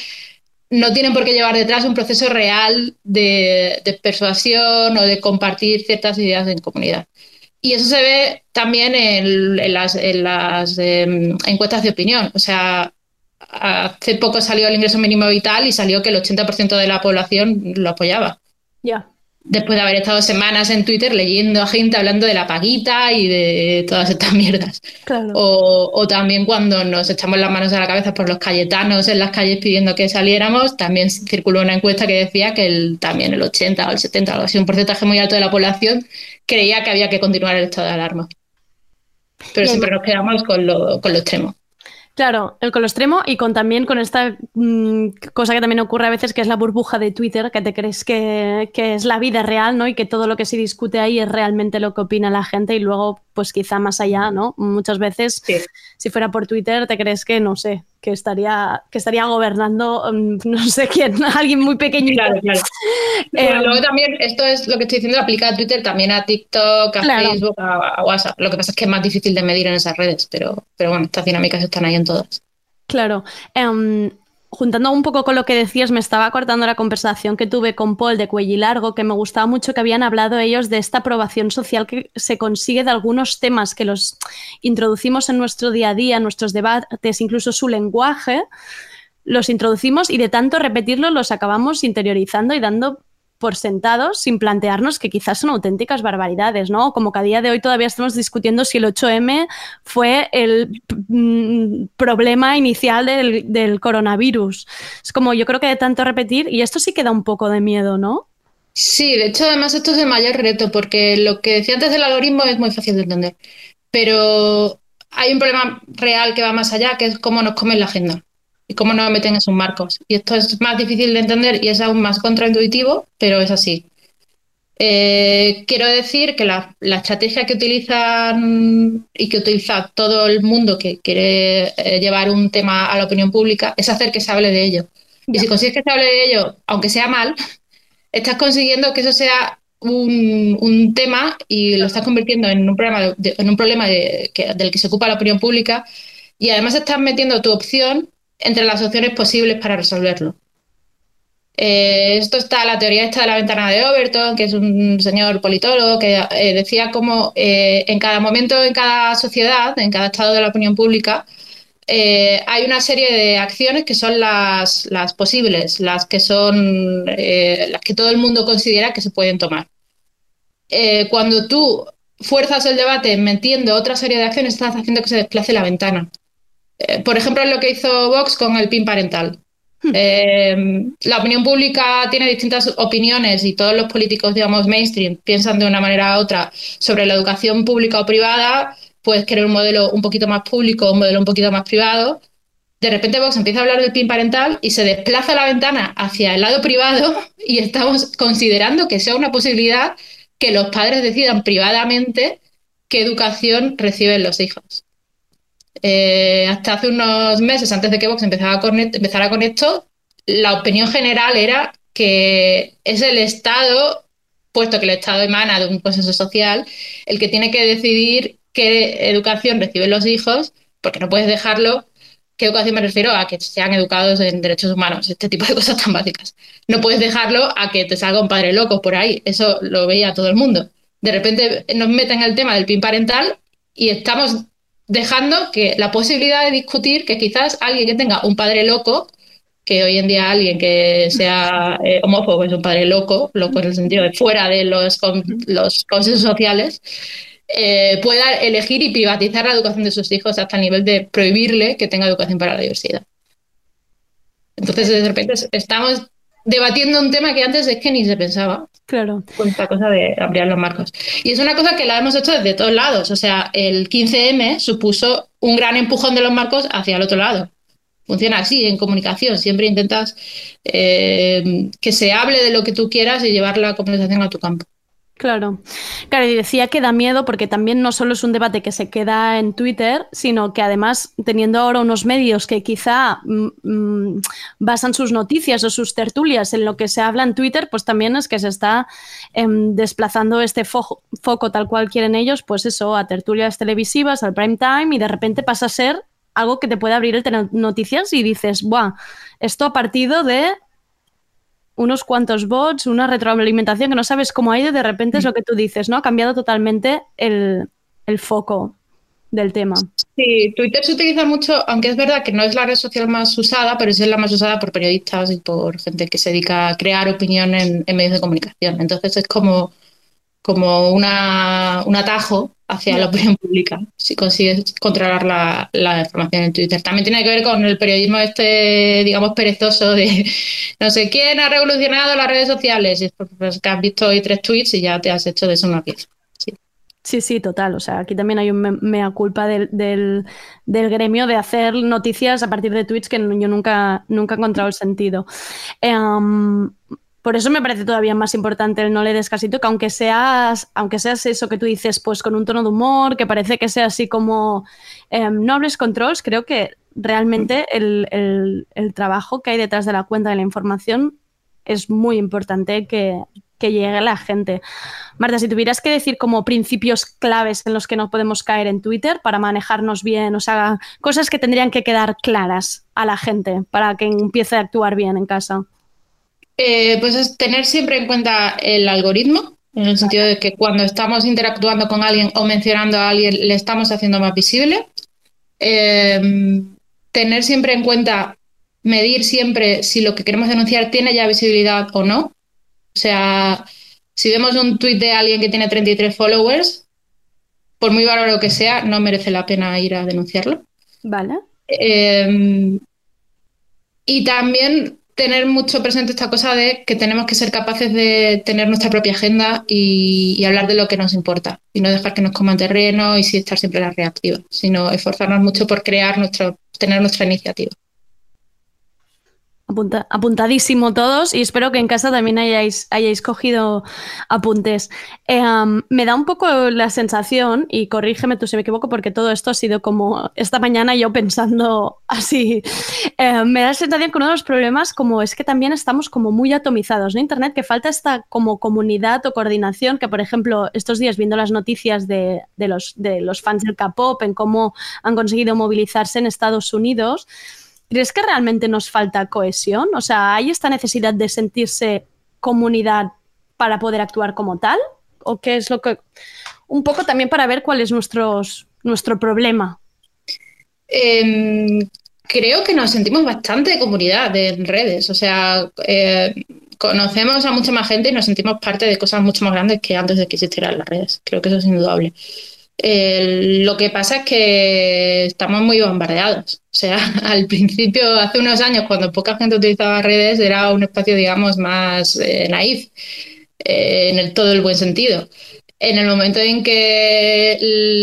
no tienen por qué llevar detrás un proceso real de, de persuasión o de compartir ciertas ideas en comunidad. Y eso se ve también en, las em, encuestas de opinión. O sea, hace poco salió el ingreso mínimo vital y salió que el 80% de la población lo apoyaba. Ya. Después de haber estado semanas en Twitter leyendo a gente hablando de la paguita y de todas estas *laughs* mierdas. Claro. O, o también cuando nos echamos las manos a la cabeza por los cayetanos en las calles pidiendo que saliéramos, también circuló una encuesta que decía que el, también el 80 o el 70, algo así, un porcentaje muy alto de la población creía que había que continuar el estado de alarma. Pero siempre nos quedamos con lo, con lo extremo. Claro, el con lo extremo y con también con esta mm, cosa que también ocurre a veces, que es la burbuja de Twitter, que te crees que, que es la vida real, ¿no? Y que todo lo que se discute ahí es realmente lo que opina la gente y luego, pues quizá más allá, ¿no? Muchas veces, si fuera por Twitter, te crees que, no sé, que estaría, que estaría gobernando, mm, no sé quién, *laughs* alguien muy pequeñito. Claro, claro. *laughs* Eh, Bueno, luego también, esto es lo que estoy diciendo, aplica a Twitter, también a TikTok, a Claro. Facebook, a, a WhatsApp. Lo que pasa es que es más difícil de medir en esas redes, pero, pero bueno, estas dinámicas están ahí en todas. Claro. Em, juntando un poco con lo que decías, me estaba acordando la conversación que tuve con Paul de Cuello Largo, que me gustaba mucho que habían hablado ellos de esta aprobación social que se consigue de algunos temas que los introducimos en nuestro día a día, en nuestros debates, incluso su lenguaje, los introducimos y de tanto repetirlo los acabamos interiorizando y dando por sentados sin plantearnos que quizás son auténticas barbaridades, ¿no? Como que a día de hoy todavía estamos discutiendo si el 8M fue el mm, problema inicial del, coronavirus. Es como yo creo que de tanto repetir, y esto sí que da un poco de miedo, ¿no? Sí, de hecho, además, esto es el mayor reto, porque lo que decía antes del algoritmo es muy fácil de entender. Pero hay un problema real que va más allá, que es cómo nos comen la agenda y cómo nos meten en sus marcos. Y esto es más difícil de entender y es aún más contraintuitivo, pero es así. Eh, quiero decir que la, la estrategia que utilizan y que utiliza todo el mundo que quiere eh, llevar un tema a la opinión pública es hacer que se hable de ello. Y si consigues que se hable de ello, aunque sea mal, *laughs* estás consiguiendo que eso sea un, un tema y lo estás convirtiendo en un problema, de- en un problema de- que- del que se ocupa la opinión pública y además estás metiendo tu opción entre las opciones posibles para resolverlo. Eh, esto está la teoría esta de la ventana de Overton, que es un señor politólogo que eh, decía cómo eh, en cada momento, en cada sociedad, en cada estado de la opinión pública, hay una serie de acciones que son las, las posibles, las que son las que todo el mundo considera que se pueden tomar. Cuando tú fuerzas el debate metiendo otra serie de acciones, estás haciendo que se desplace la ventana. Eh, por ejemplo, es lo que hizo Vox con el PIN parental. Eh, la opinión pública tiene distintas opiniones y todos los políticos, digamos, mainstream, piensan de una manera u otra sobre la educación pública o privada, puedes querer un modelo un poquito más público, un modelo un poquito más privado. De repente Vox empieza a hablar del PIN parental y se desplaza la ventana hacia el lado privado *laughs* y estamos considerando que sea una posibilidad que los padres decidan privadamente qué educación reciben los hijos. Eh, hasta hace unos meses, antes de que Vox empezara con, e- empezara con esto, la opinión general era que es el Estado, puesto que el Estado emana de un consenso social, el que tiene que decidir qué educación reciben los hijos, porque no puedes dejarlo. ¿Qué educación me refiero? A que sean educados en derechos humanos, este tipo de *laughs* cosas tan básicas. No puedes dejarlo a que te salga un padre loco por ahí. Eso lo veía todo el mundo. De repente nos meten el tema del PIN parental y estamos dejando que la posibilidad de discutir que quizás alguien que tenga un padre loco, que hoy en día alguien que sea eh, homófobo es un padre loco, loco en el sentido de fuera de los, con- los consensos sociales, eh, pueda elegir y privatizar la educación de sus hijos hasta el nivel de prohibirle que tenga educación para la diversidad. Entonces, de repente, es- estamos debatiendo un tema que antes es que ni se pensaba Claro. con esta cosa de ampliar los marcos. Y es una cosa que la hemos hecho desde todos lados. O sea, el 15M supuso un gran empujón de los marcos hacia el otro lado. Funciona así en comunicación. Siempre intentas eh, que se hable de lo que tú quieras y llevar la conversación a tu campo. Claro. Claro, y decía que da miedo porque también no solo es un debate que se queda en Twitter, sino que además, teniendo ahora unos medios que quizá mm, mm, basan sus noticias o sus tertulias en lo que se habla en Twitter, pues también es que se está em, desplazando este fo- foco tal cual quieren ellos, pues eso, a tertulias televisivas, al prime time, y de repente pasa a ser algo que te puede abrir el noticias y dices, ¡buah! Esto ha partido de unos cuantos bots, una retroalimentación que no sabes cómo ha ido de repente es lo que tú dices, ¿no? Ha cambiado totalmente el, el foco del tema. Sí, Twitter se utiliza mucho, aunque es verdad que no es la red social más usada, pero es la más usada por periodistas y por gente que se dedica a crear opinión en, en medios de comunicación. Entonces es como, como una, un atajo hacia la opinión pública, si consigues controlar la, la información en Twitter. También tiene que ver con el periodismo este, digamos, perezoso de *laughs* no sé quién ha revolucionado las redes sociales. Y es pues, que has visto hoy tres tweets y ya te has hecho de eso una pieza. Sí. Sí, sí, total. O sea, aquí también hay un me- mea culpa del, del, del gremio de hacer noticias a partir de tweets que yo nunca, nunca he encontrado el sentido. Em, por eso me parece todavía más importante el no le des casito, que aunque seas, aunque seas eso que tú dices, pues con un tono de humor, que parece que sea así como em, no hables creo que realmente el, el- el trabajo que hay detrás de la cuenta de la información es muy importante que, que llegue a la gente. Marta, si tuvieras que decir como principios claves en los que no podemos caer en Twitter para manejarnos bien, o sea, cosas que tendrían que quedar claras a la gente para que empiece a actuar bien en casa. Eh, pues es tener siempre en cuenta el algoritmo, en el sentido de que cuando estamos interactuando con alguien o mencionando a alguien, le estamos haciendo más visible. Eh, tener siempre en cuenta, medir siempre si lo que queremos denunciar tiene ya visibilidad o no. O sea, si vemos un tuit de alguien que tiene 33 followers, por muy valorado que sea, no merece la pena ir a denunciarlo. Vale. Eh, y también tener mucho presente esta cosa de que tenemos que ser capaces de tener nuestra propia agenda y, hablar de lo que nos importa y no dejar que nos coman terreno y sí estar siempre a la reactiva, sino esforzarnos mucho por crear nuestro, tener nuestra iniciativa. Apunta- apuntadísimo todos y espero que en casa también hayáis, cogido apuntes. Um, me da un poco la sensación, y corrígeme tú si me equivoco, porque todo esto ha sido como esta mañana yo pensando *laughs* así, eh, me da la sensación que uno de los problemas como es que también estamos como muy atomizados, ¿no? Internet, que falta esta como comunidad o coordinación, que por ejemplo estos días viendo las noticias de los, de los fans del K-pop, en cómo han conseguido movilizarse en Estados Unidos, ¿Crees que realmente nos falta cohesión? O sea, ¿hay esta necesidad de sentirse comunidad para poder actuar como tal? ¿O qué es lo que... Un poco también para ver cuál es nuestros, nuestro problema. Eh, creo que nos sentimos bastante comunidad en redes, o sea, eh, conocemos a mucha más gente y nos sentimos parte de cosas mucho más grandes que antes de que existieran las redes. Creo que eso es indudable. Lo que pasa es que estamos muy bombardeados. O sea, *laughs* al principio, hace unos años, cuando poca gente utilizaba redes, era un espacio, digamos, más eh, naif, eh, en el, todo el buen sentido. En el momento en que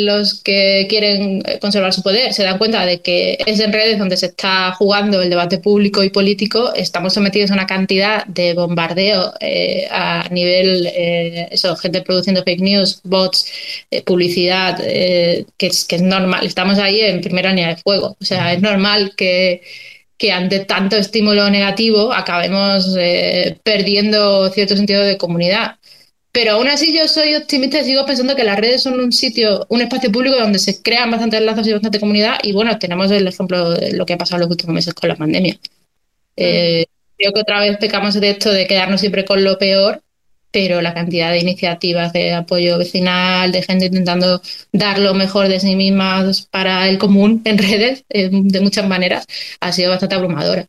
los que quieren conservar su poder se dan cuenta de que es en redes donde se está jugando el debate público y político, estamos sometidos a una cantidad de bombardeo eh, a nivel, eh, eso, gente produciendo fake news, bots, eh, publicidad, que, es, que es normal. Estamos ahí en primera línea de fuego. O sea, es normal que que ante tanto estímulo negativo acabemos perdiendo cierto sentido de comunidad. Pero aún así yo soy optimista y sigo pensando que las redes son un sitio, un espacio público donde se crean bastantes lazos y bastante comunidad. Y bueno, tenemos el ejemplo de lo que ha pasado en los últimos meses con la pandemia. Eh, creo que otra vez pecamos de esto de quedarnos siempre con lo peor, pero la cantidad de iniciativas de apoyo vecinal, de gente intentando dar lo mejor de sí mismas para el común en redes, eh, de muchas maneras, ha sido bastante abrumadora.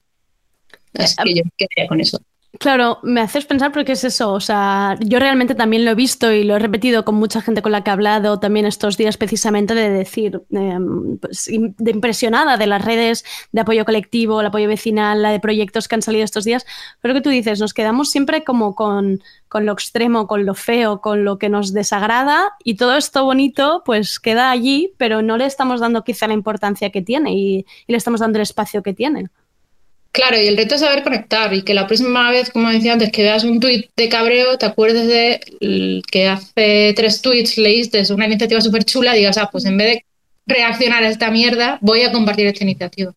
Así que yo me quedaría con eso. Claro, me haces pensar porque es eso, o sea, yo realmente también lo he visto y lo he repetido con mucha gente con la que he hablado también estos días precisamente de decir, eh, pues, de impresionada de las redes de apoyo colectivo, el apoyo vecinal, la de proyectos que han salido estos días, pero que tú dices, nos quedamos siempre como con, con lo extremo, con lo feo, con lo que nos desagrada y todo esto bonito pues queda allí, pero no le estamos dando quizá la importancia que tiene y le estamos dando el espacio que tiene. Claro, y el reto es saber conectar y que la próxima vez, como decía antes, que veas un tuit de cabreo, te acuerdes de que hace tres tweets leíste una iniciativa súper chula digas, ah, pues en vez de reaccionar a esta mierda, voy a compartir esta iniciativa.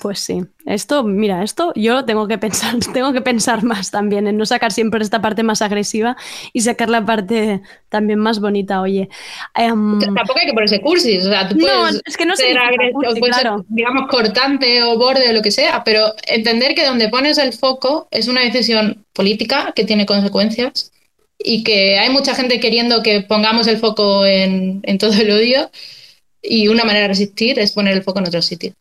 Pues sí, esto, mira, esto yo tengo que pensar, *laughs* tengo que pensar más también en no sacar siempre esta parte más agresiva y sacar la parte también más bonita, oye. Em, Tampoco hay que ponerse cursis, o sea, tú No, puedes es que no ser, cursi, puedes ser, claro. digamos, cortante o borde o lo que sea, pero entender que donde pones el foco es una decisión política que tiene consecuencias y que hay mucha gente queriendo que pongamos el foco en, en todo el odio y una manera de resistir es poner el foco en otro sitio.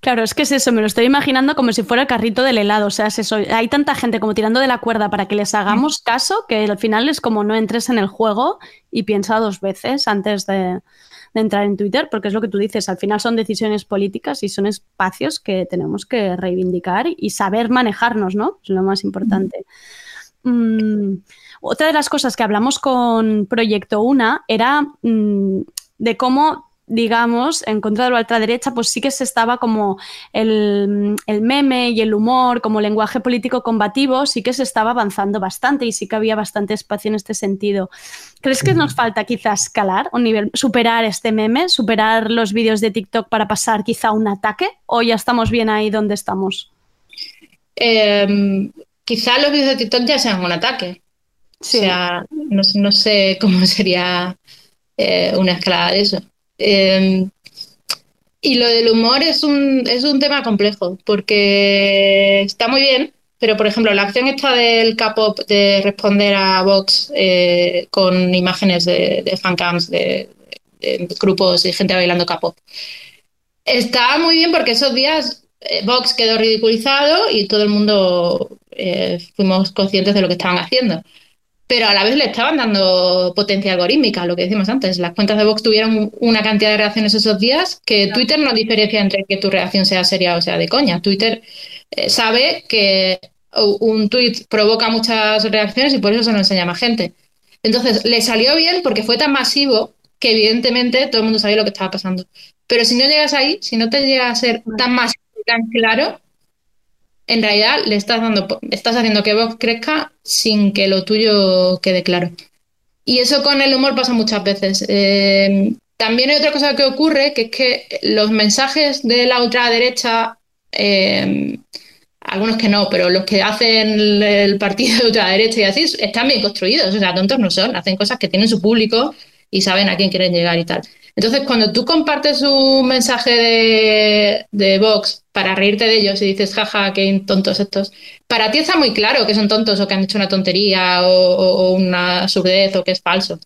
Claro, es que es eso, me lo estoy imaginando como si fuera el carrito del helado, o sea, es eso, hay tanta gente como tirando de la cuerda para que les hagamos caso que al final es como no entres en el juego y piensa dos veces antes de, de entrar en Twitter, porque es lo que tú dices, al final son decisiones políticas y son espacios que tenemos que reivindicar y saber manejarnos, ¿no? Es lo más importante. Mm, otra de las cosas que hablamos con Proyecto Una era mm, de cómo, digamos, en contra de la ultraderecha, pues sí que se estaba como el, el meme y el humor, como lenguaje político combativo, sí que se estaba avanzando bastante y sí que había bastante espacio en este sentido. ¿Crees que nos falta quizás escalar un nivel, superar este meme, superar los vídeos de TikTok para pasar quizá a un ataque? ¿O ya estamos bien ahí donde estamos? Eh, quizá los vídeos de TikTok ya sean un ataque. O sea, no, sé- no sé cómo *laughs* sería eh, una escalada de eso. Eh, y lo del humor es un, es un tema complejo, porque está muy bien, pero por ejemplo, la acción esta del K-pop de responder a Vox eh, con imágenes de, de fancams de, de grupos y gente bailando K-pop. Está muy bien porque esos días eh, Vox quedó ridiculizado y todo el mundo eh, fuimos conscientes de lo que estaban haciendo. Pero a la vez le estaban dando potencia algorítmica, lo que decimos antes. Las cuentas de Vox tuvieron una cantidad de reacciones esos días que Twitter no diferencia entre que tu reacción sea seria o sea de coña. Twitter eh, sabe que un tweet provoca muchas reacciones y por eso se lo enseña más gente. Entonces, le salió bien porque fue tan masivo que evidentemente todo el mundo sabía lo que estaba pasando. Pero si no llegas ahí, si no te llega a ser tan masivo y tan claro, en realidad le estás dando, estás haciendo que Vox crezca sin que lo tuyo quede claro. Y eso con el humor pasa muchas veces. Eh, también hay otra cosa que ocurre, que es que los mensajes de la ultraderecha, eh, algunos que no, pero los que hacen el partido de ultraderecha y así, están bien construidos, o sea, tontos no son, hacen cosas que tienen su público y saben a quién quieren llegar y tal. Entonces, cuando tú compartes un mensaje de, de Vox para reírte de ellos y dices, jaja, qué tontos estos, para ti está muy claro que son tontos o que han hecho una tontería o, una surdez o que es falso.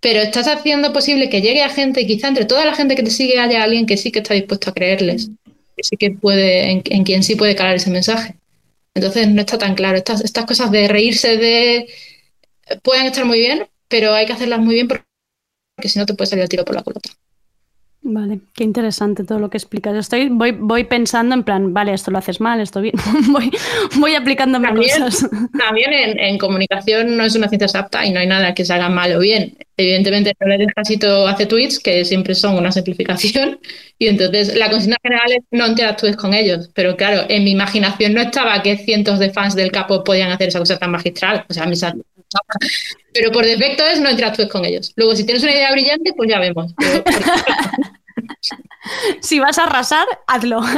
Pero estás haciendo posible que llegue a gente, quizá entre toda la gente que te sigue haya alguien que sí que está dispuesto a creerles, que sí que puede, en, en quien sí puede calar ese mensaje. Entonces no está tan claro. Estas, estas cosas de reírse de pueden estar muy bien, pero hay que hacerlas muy bien porque si no te puede salir el tiro por la culata. Vale, qué interesante todo lo que explicas. Estoy, voy, voy pensando en plan, vale, esto lo haces mal, esto bien. *laughs* voy, voy aplicándome También, cosas. también en, en comunicación no es una ciencia exacta y no hay nada que se haga mal o bien. Evidentemente, no le casito hace tweets que siempre son una simplificación y entonces la consigna general es no interactúes con ellos. Pero claro, en mi imaginación no estaba que cientos de fans del capo podían hacer esa cosa tan magistral. O sea, mis pero por defecto es no interactúes con ellos. Luego, si tienes una idea brillante, pues ya vemos. Pero- *laughs* si vas a arrasar, hazlo. *laughs*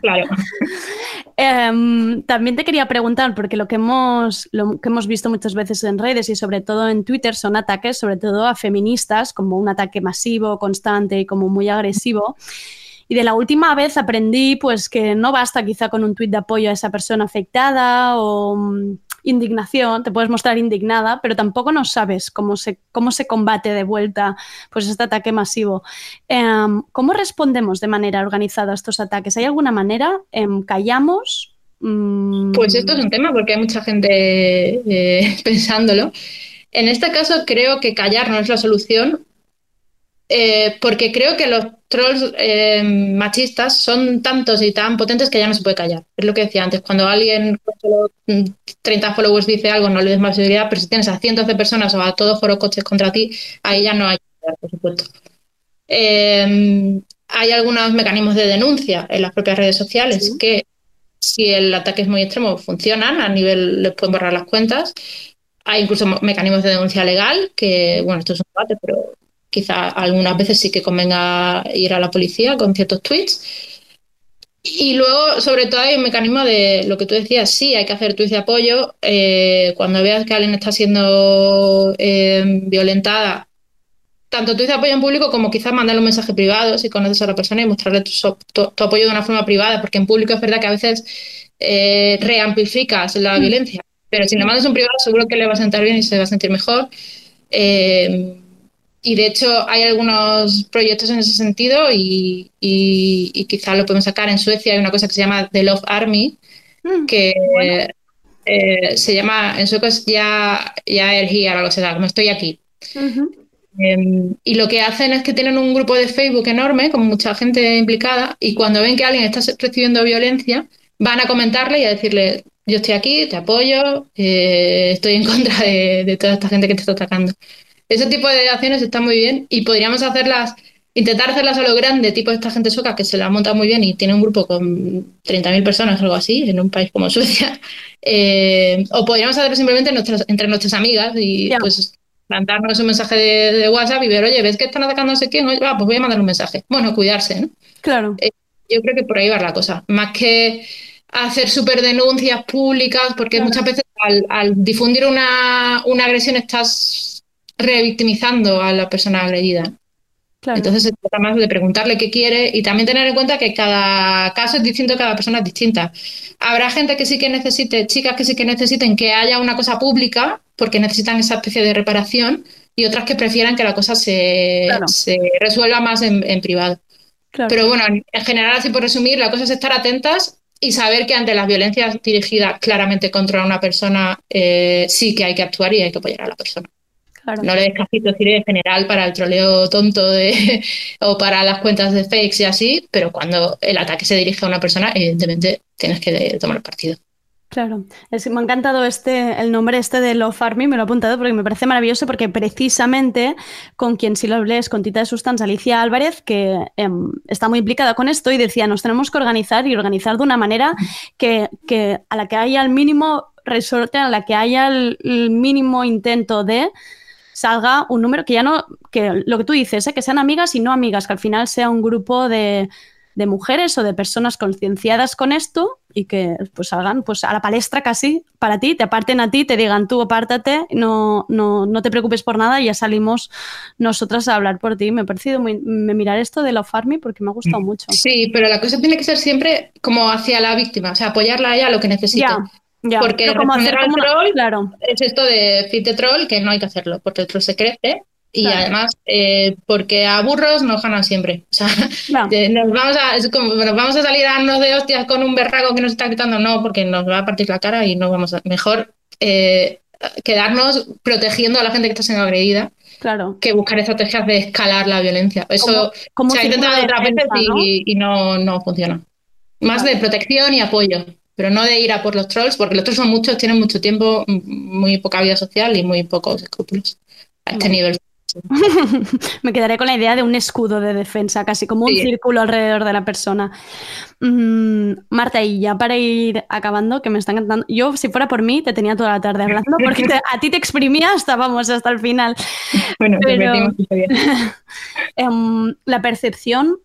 Claro. Em, también te quería preguntar, porque lo que, hemos, lo que hemos visto muchas veces en redes y sobre todo en Twitter son ataques, sobre todo a feministas, como un ataque masivo, constante y como muy agresivo. Y de la última vez aprendí pues que no basta quizá con un tuit de apoyo a esa persona afectada o mm, indignación, te puedes mostrar indignada, pero tampoco no sabes cómo se, cómo se combate de vuelta pues este ataque masivo. Em, ¿Cómo respondemos de manera organizada a estos ataques? ¿Hay alguna manera? Em, ¿Callamos? Mm, Pues esto es un tema porque hay mucha gente eh, *laughs* pensándolo. En este caso creo que callar no es la solución eh, porque creo que los trolls eh, machistas son tantos y tan potentes que ya no se puede callar. Es lo que decía antes, cuando alguien con solo mm, 30 followers dice algo no le des más visibilidad, pero si tienes a cientos de personas o a todo foro coches contra ti, ahí ya no hay por supuesto. Eh, hay algunos mecanismos de denuncia en las propias redes sociales que si el ataque es muy extremo funcionan, a nivel les pueden borrar las cuentas. Hay incluso mo- mecanismos de denuncia legal, que bueno, esto es un debate, pero quizá algunas veces sí que convenga ir a la policía con ciertos tweets. Y luego, sobre todo, hay un mecanismo de lo que tú decías, sí, hay que hacer tweets de apoyo. eh, cuando veas que alguien está siendo eh, violentada, tanto tweets de apoyo en público como quizás mandarle un mensaje privado si conoces a la persona y mostrarle tu, so- tu- tu apoyo de una forma privada, porque en público es verdad que a veces eh, reamplificas la violencia, pero si le mandas un privado seguro que le va a sentar bien y se va a sentir mejor. Eh, y de hecho hay algunos proyectos en ese sentido y, y, y quizá lo podemos sacar. En Suecia hay una cosa que se llama The Love Army, que eh, se llama, en sueco es ya, ya er here, algo así, como estoy aquí. Eh, y lo que hacen es que tienen un grupo de Facebook enorme, con mucha gente implicada, y cuando ven que alguien está recibiendo violencia, van a comentarle y a decirle, yo estoy aquí, te apoyo, eh, estoy en *laughs* contra de, de toda esta gente que te está atacando. Ese tipo de acciones están muy bien y podríamos hacerlas, intentar hacerlas a lo grande, tipo esta gente sueca que se la monta muy bien y tiene un grupo con 30.000 personas o algo así, en un país como *laughs* Suecia. Eh, o podríamos hacerlo simplemente nuestras- entre nuestras amigas y pues mandarnos un mensaje de, de WhatsApp y ver, oye, ¿ves que están atacando a no sé quién? Oye, va, pues voy a mandar un mensaje. Bueno, cuidarse, ¿no? Claro. Eh, yo creo que por ahí va la cosa. Más que hacer súper denuncias públicas, porque muchas veces al, al difundir una, una agresión estás revictimizando a la persona agredida. Entonces se trata más de preguntarle qué quiere y también tener en cuenta que cada caso es distinto, cada persona es distinta. Habrá gente que sí que necesite, chicas que sí que necesiten que haya una cosa pública porque necesitan esa especie de reparación y otras que prefieran que la cosa se, Claro. se resuelva más en, en privado. Claro. Pero bueno, en en general, así por resumir, la cosa es estar atentas y saber que ante las violencias dirigidas claramente contra una persona, eh, sí que hay que actuar y hay que apoyar a la persona. Claro. No le des casito así de general para el troleo tonto de, *laughs* o para las cuentas de fakes y así, pero cuando el ataque se dirige a una persona, evidentemente tienes que tomar partido. Claro, es, me ha encantado este, el nombre este de Love Army, me lo he apuntado porque me parece maravilloso porque precisamente con quien si lo hables, con Tita de Sustancia, Alicia Álvarez, que em, está muy implicada con esto y decía, nos tenemos que organizar y organizar de una manera que, que a la que haya el mínimo resorte, a la que haya el, el mínimo intento de salga un número que ya no, que lo que tú dices, ¿eh? que sean amigas y no amigas, que al final sea un grupo de, de mujeres o de personas concienciadas con esto y que pues salgan pues a la palestra casi para ti, te aparten a ti, te digan tú apártate, no, no, no te preocupes por nada y ya salimos nosotras a hablar por ti. Me ha parecido muy, me mirar esto de Love Army porque me ha gustado mucho. Sí, pero la cosa tiene que ser siempre como hacia la víctima, o sea, apoyarla a ella lo que necesite. Ya, ya. Porque como hacer como- troll claro. es esto de fit de troll, que no hay que hacerlo, porque el troll se crece y Claro. además eh, porque a burros nos ganan siempre. O sea, *laughs* nos vamos a, es como, nos vamos a salir a darnos de hostias con un berraco que nos está gritando, no, porque nos va a partir la cara y no vamos a. Mejor eh, quedarnos protegiendo a la gente que está siendo agredida. Claro. Que buscar estrategias de escalar la violencia. Eso Como- como se ha intentado otras veces defensa, ¿no? y, y no, no funciona. Más de protección y apoyo, pero no de ir a por los trolls, porque los trolls son muchos, tienen mucho tiempo, muy poca vida social y muy pocos escrúpulos a este nivel. *laughs* Me quedaré con la idea de un escudo de defensa, casi como un Sí. círculo alrededor de la persona. Mm, Marta, y ya para ir acabando, que me está encantando. Yo, si fuera por mí, te tenía toda la tarde hablando, *laughs* porque te- a ti te exprimía hasta, vamos, hasta el final. Bueno, Pero- esta bien. *laughs* Em, la percepción,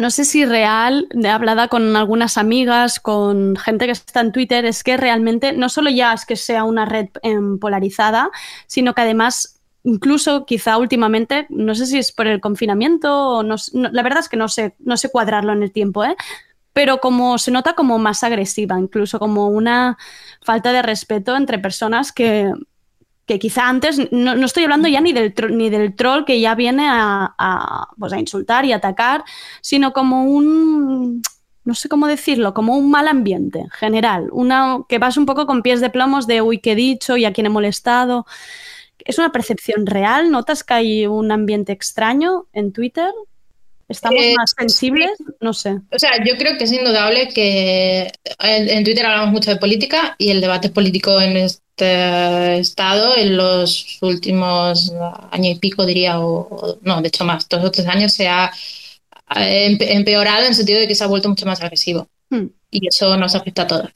no sé si real, de hablada con algunas amigas, con gente que está en Twitter, es que realmente no solo ya es que sea una red em, polarizada, sino que además, incluso quizá últimamente, no sé si es por el confinamiento o no- la verdad es que no sé, no sé cuadrarlo en el tiempo, ¿eh? pero como se nota como más agresiva, incluso como una falta de respeto entre personas que, que quizá antes, no, no estoy hablando ya ni del, tro- ni del troll que ya viene a, a, pues a insultar y atacar, sino como un, no sé cómo decirlo, como un mal ambiente general, una, que vas un poco con pies de plomos de, uy, qué he dicho y a quién he molestado. ¿Es una percepción real? ¿Notas que hay un ambiente extraño en Twitter? ¿Estamos Eh, más sensibles? No sé. O sea, yo creo que es indudable que en, en Twitter hablamos mucho de política y el debate político en este estado en los últimos año y pico, diría, o, o- no, de hecho más, dos o tres años se ha, empe- empeorado en el sentido de que se ha vuelto mucho más agresivo. Hmm. Y eso nos afecta a todas.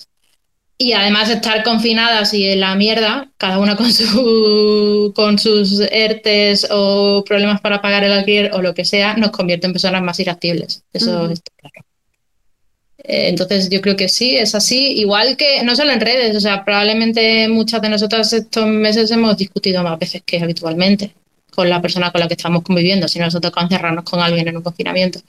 Y además estar confinadas y en la mierda, cada una con, su, *laughs* con sus ERTES o problemas para pagar el alquiler o lo que sea, nos convierte en personas más irascibles. Eso Ujú. está claro. Eh, Entonces yo creo que sí, es así. Igual que no solo en redes, o sea, probablemente muchas de nosotras estos meses hemos discutido más veces que habitualmente con la persona con la que estamos conviviendo, si nosotros tocado encerrarnos con alguien en un confinamiento.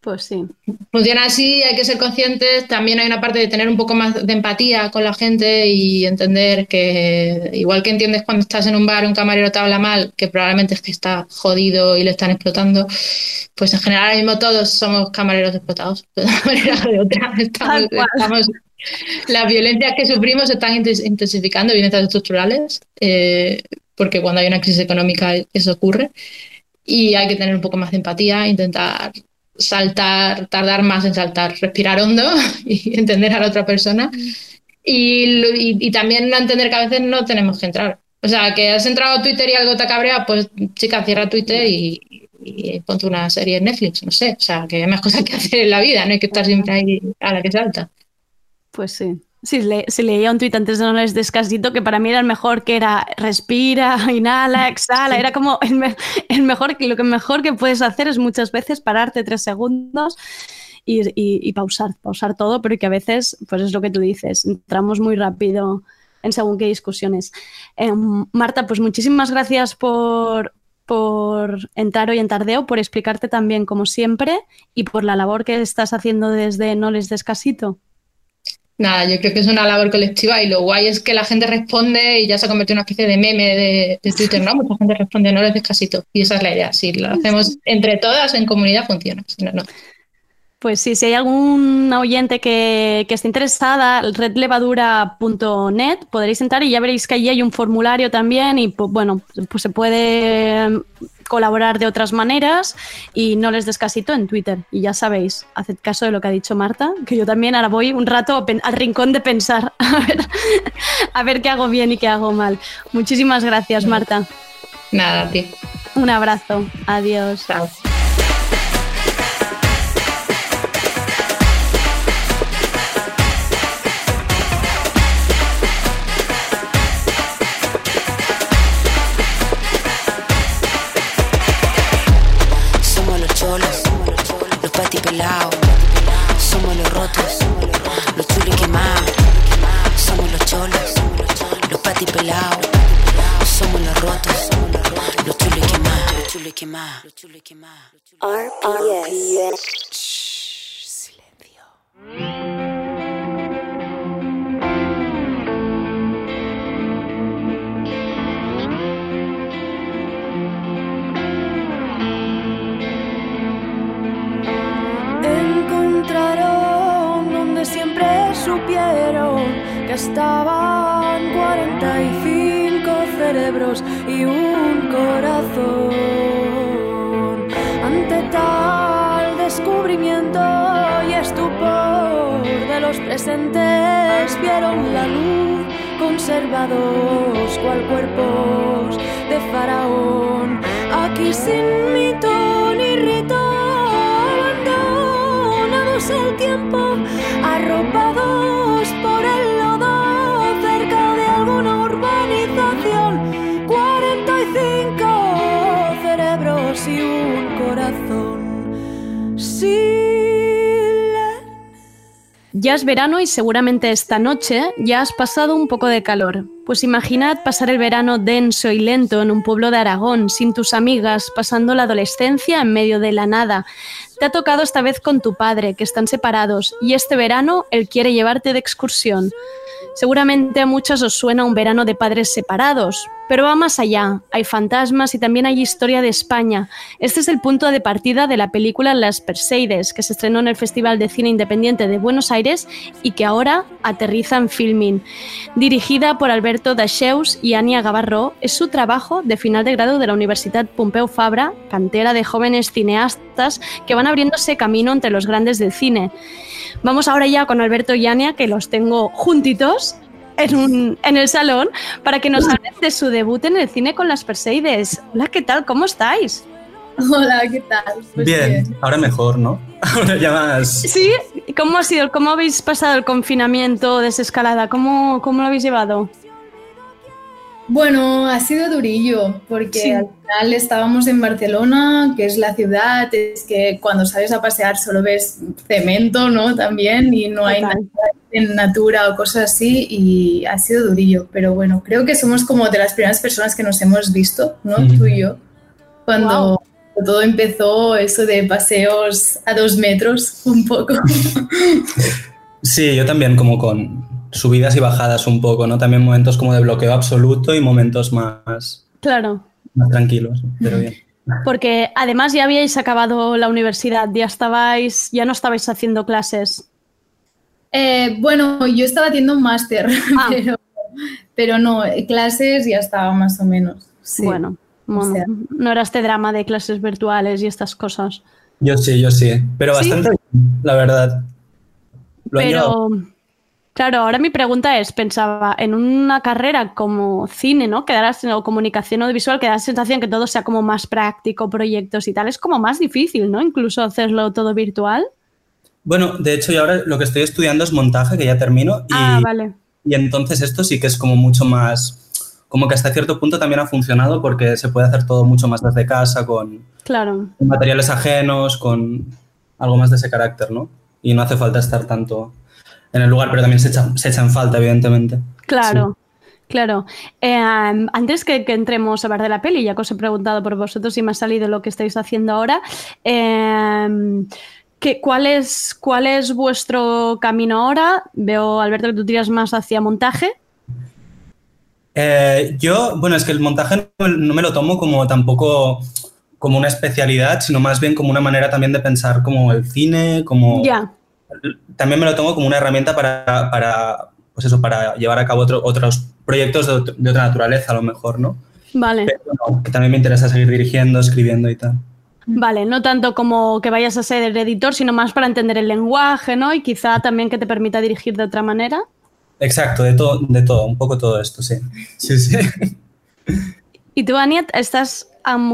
Pues sí. Funciona así, hay que ser conscientes. También hay una parte de tener un poco más de empatía con la gente y entender que, igual que entiendes cuando estás en un bar, un camarero te habla mal, que probablemente es que está jodido y le están explotando, pues en general ahora mismo todos somos camareros explotados, *laughs* de una manera o de otra. Estamos, estamos- las violencias que sufrimos se están inten- intensificando, violencias estructurales, eh, porque cuando hay una crisis económica eso ocurre. Y hay que tener un poco más de empatía, intentar saltar, tardar más en saltar, respirar hondo *laughs* y entender a la otra persona. Y, y, y también entender que a veces no tenemos que entrar. O sea, que has entrado a Twitter y algo te cabrea, pues chica, cierra Twitter y, y ponte una serie en Netflix, no sé. O sea, que hay más *laughs* cosas que hacer en la vida, no hay que estar siempre ahí a la que salta. Pues sí. Sí, le, sí, leía un tuit antes de no les descasito que para mí era el mejor, que era respira, *laughs* inhala, *laughs* exhala. Era como el, me- el mejor, que lo que mejor que puedes hacer es muchas veces pararte tres segundos y, y- y pausar, pausar todo, pero que a veces, pues es lo que tú dices, entramos muy rápido en según qué discusiones. Em, Marta, pues muchísimas gracias por, por entrar hoy en Tardeo, por explicarte también como siempre y por la labor que estás haciendo desde No les descasito. Nada, yo creo que es una labor colectiva y lo guay es que la gente responde y ya se ha convertido en una especie de meme de, Twitter, ¿no? Mucha gente responde, no les descasito. Y esa es la idea. Si lo hacemos entre todas en comunidad, funciona. Si no, no. Pues sí, si hay algún oyente que, que esté interesada, redlevadura.net, podréis entrar y ya veréis que allí hay un formulario también y pues, bueno, pues se puede colaborar de otras maneras y no les descasito en Twitter. Y ya sabéis, haced caso de lo que ha dicho Marta, que yo también ahora voy un rato al rincón de pensar *laughs* a ver, a ver qué hago bien y qué hago mal. Muchísimas gracias, Marta. Nada, a ti. Un abrazo. Adiós. Somos Los chulos quemados. Los chulos quemados. RPS. Encontraron donde siempre supieron que estaban 45 y un corazón. Ante tal descubrimiento y estupor de los presentes, vieron la luz conservados cual cuerpos de faraón. Aquí sin mito Ya es verano y seguramente esta noche ya has pasado un poco de calor. Pues imaginad pasar el verano denso y lento en un pueblo de Aragón, sin tus amigas, pasando la adolescencia en medio de la nada. Te ha tocado esta vez con tu padre, que están separados, y este verano él quiere llevarte de excursión. Seguramente a muchos os suena un verano de padres separados, pero va más allá. Hay fantasmas y también hay historia de España. Este es el punto de partida de la película Las Perseides, que se estrenó en el Festival de Cine Independiente de Buenos Aires y que ahora aterriza en filming. Dirigida por Alberto Dacheus y Ania Gavarró, es su trabajo de final de grado de la Universidad Pompeu Fabra, cantera de jóvenes cineastas que van abriéndose camino entre los grandes del cine. Vamos ahora ya con Alberto y Ania, que los tengo juntitos en, un- en el salón, para que nos hablen de su debut en el cine con las Perseides. Hola, ¿qué tal? ¿Cómo estáis? Hola, ¿qué tal? Pues bien, ahora mejor, ¿no? *laughs* Ahora ya más. Sí, ¿cómo ha sido? ¿Cómo habéis pasado el confinamiento, desescalada? ¿Cómo, cómo lo habéis llevado? Bueno, ha sido durillo, porque Sí. al final estábamos en Barcelona, que es la ciudad, es que cuando sales a pasear solo ves cemento, ¿no? También, y no hay nada en natura o cosas así, y ha sido durillo. Pero bueno, creo que somos como de las primeras personas que nos hemos visto, ¿no? Tú y yo, cuando todo empezó, eso de paseos a dos metros, un poco. Sí, yo también como con subidas y bajadas un poco, ¿no? También momentos como de bloqueo absoluto y momentos más, Claro, más tranquilos, pero bien. *laughs* porque además ya habíais acabado la universidad, ya estabais, ya no estabais haciendo clases. Eh, bueno, yo estaba haciendo un máster, Ah. *laughs* pero, pero no, clases ya estaba más o menos. Sí. Bueno, bueno, sea- no era este drama de clases virtuales y estas cosas. Yo sí, yo sí, pero ¿Sí? bastante bien, la verdad. Lo Pero, claro, ahora mi pregunta es, pensaba, en una carrera como cine, ¿no? Que darás, o comunicación audiovisual, que da la sensación que todo sea como más práctico, proyectos y tal, es como más difícil, ¿no? Incluso hacerlo todo virtual. Bueno, de hecho, yo ahora lo que estoy estudiando es montaje, que ya termino, y, Ah, vale. y entonces esto sí que es como mucho más, como que hasta cierto punto también ha funcionado porque se puede hacer todo mucho más desde casa, con, Claro. con materiales ajenos, con algo más de ese carácter, ¿no? Y no hace falta estar tanto en el lugar, pero también se echa, se echa en falta, evidentemente. Claro, claro. Eh, antes que, que entremos a hablar de la peli, ya que os he preguntado por vosotros y me ha salido lo que estáis haciendo ahora, eh, ¿qué- cuál, es, ¿cuál es vuestro camino ahora? Veo, Alberto, que tú tiras más hacia montaje. Eh, yo, bueno, es que el montaje no, no me lo tomo como tampoco como una especialidad, sino más bien como una manera también de pensar como el cine, como... Ya, También me lo tomo como una herramienta para, para, pues eso, para llevar a cabo otro- otros proyectos de, ot- de otra naturaleza, a lo mejor, ¿no? vale. Pero bueno, que también me interesa seguir dirigiendo, escribiendo y tal. Vale, no tanto como que vayas a ser el editor, sino más para entender el lenguaje, ¿no? Y quizá también que te permita dirigir de otra manera. Exacto, de todo, de todo, un poco todo esto, sí. Sí, sí. Y tú, Aniet, estás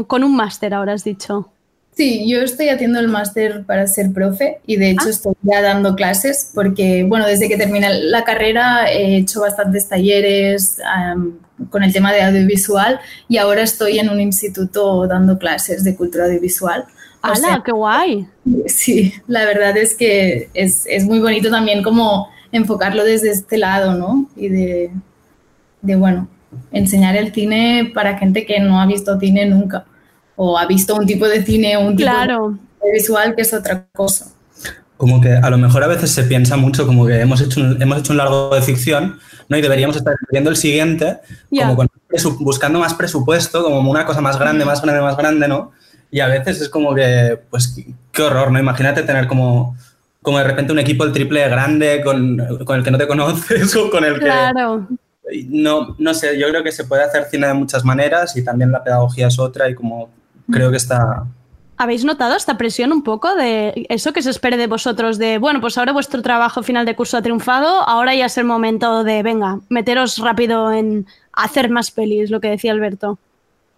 con un máster ahora, has dicho. Sí, yo estoy haciendo el máster para ser profe y de hecho Ah. estoy ya dando clases porque, bueno, desde que terminé la carrera he hecho bastantes talleres am, con el tema de audiovisual y ahora estoy en un instituto dando clases de cultura audiovisual. O ¡Hala, sea, qué guay! Sí, la verdad es que es, es muy bonito también como enfocarlo desde este lado, ¿no? Y de, de, bueno, enseñar el cine para gente que no ha visto cine nunca o ha visto un tipo de cine o un tipo Claro. de visual que es otra cosa. Como que a lo mejor a veces se piensa mucho como que hemos hecho un, hemos hecho un largo de ficción, ¿no? Y deberíamos estar escribiendo el siguiente, Ya. como con buscando más presupuesto, como una cosa más grande, más grande, más grande, ¿no? Y a veces es como que, pues, qué- horror, ¿no? Imagínate tener como, como de repente un equipo el triple de grande con, con el que no te *laughs* conoces o con el que... Claro. No, no sé, yo creo que se puede hacer cine de muchas maneras y también la pedagogía es otra y como creo que está... ¿Habéis notado esta presión un poco de eso que se espere de vosotros? De, bueno, pues ahora vuestro trabajo final de curso ha triunfado, ahora ya es el momento de, venga, meteros rápido en hacer más pelis, lo que decía Alberto.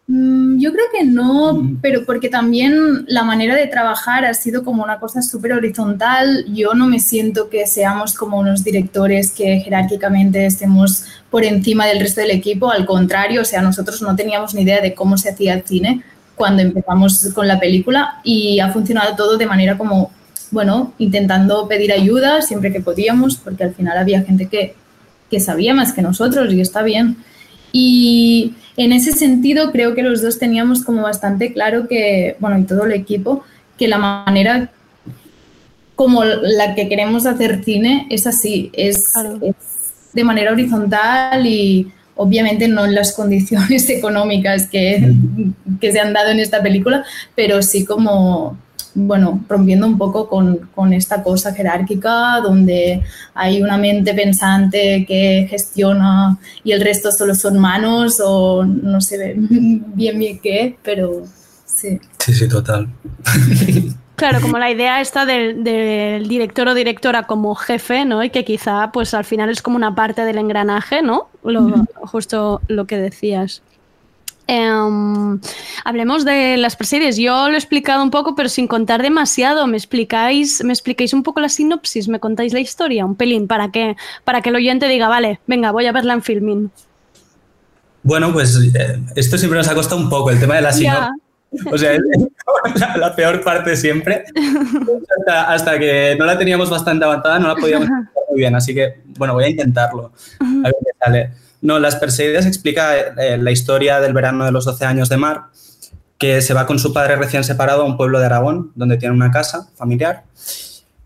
Mm, Yo creo que no, pero porque también la manera de trabajar ha sido como una cosa súper horizontal. Yo no me siento que seamos como unos directores que jerárquicamente estemos por encima del resto del equipo. Al contrario, o sea, nosotros no teníamos ni idea de cómo se hacía el cine cuando empezamos con la película y ha funcionado todo de manera como, bueno, intentando pedir ayuda siempre que podíamos, porque al final había gente que, que sabía más que nosotros y está bien. Y en ese sentido creo que los dos teníamos como bastante claro que, bueno, y todo el equipo, que la manera como la que queremos hacer cine es así, es, es de manera horizontal y obviamente no en las *laughs* condiciones económicas que, que se han dado en esta película, pero sí como, bueno, rompiendo un poco con, con esta cosa jerárquica donde hay una mente pensante que gestiona y el resto solo son manos o no sé *laughs* bien bien qué, pero sí. Sí, sí, total. *laughs* Claro, como *laughs* la idea del, del director o directora como jefe, ¿no? Y que quizá, pues al final es como una parte del engranaje, ¿no? Lo- justo lo que decías. Em, hablemos de las preseries. Yo lo he explicado un poco, pero sin contar demasiado. ¿Me explicáis, me explicáis un poco la sinopsis? ¿Me contáis la historia? Un pelín, para que, para que el oyente diga, vale, venga, voy a verla en filming. Bueno, pues eh, esto siempre nos ha costado un poco, el tema de la sinopsis. O sea, es la, *laughs* la peor parte siempre. Hasta, hasta, que no la teníamos bastante avanzada, no la podíamos hacer muy bien. Así que, bueno, voy a intentarlo. A ver qué sale. No, Las Perseidas explica eh, la historia del verano de los 12 años de Mar, que se va con su padre recién separado a un pueblo de Aragón, donde tiene una casa familiar.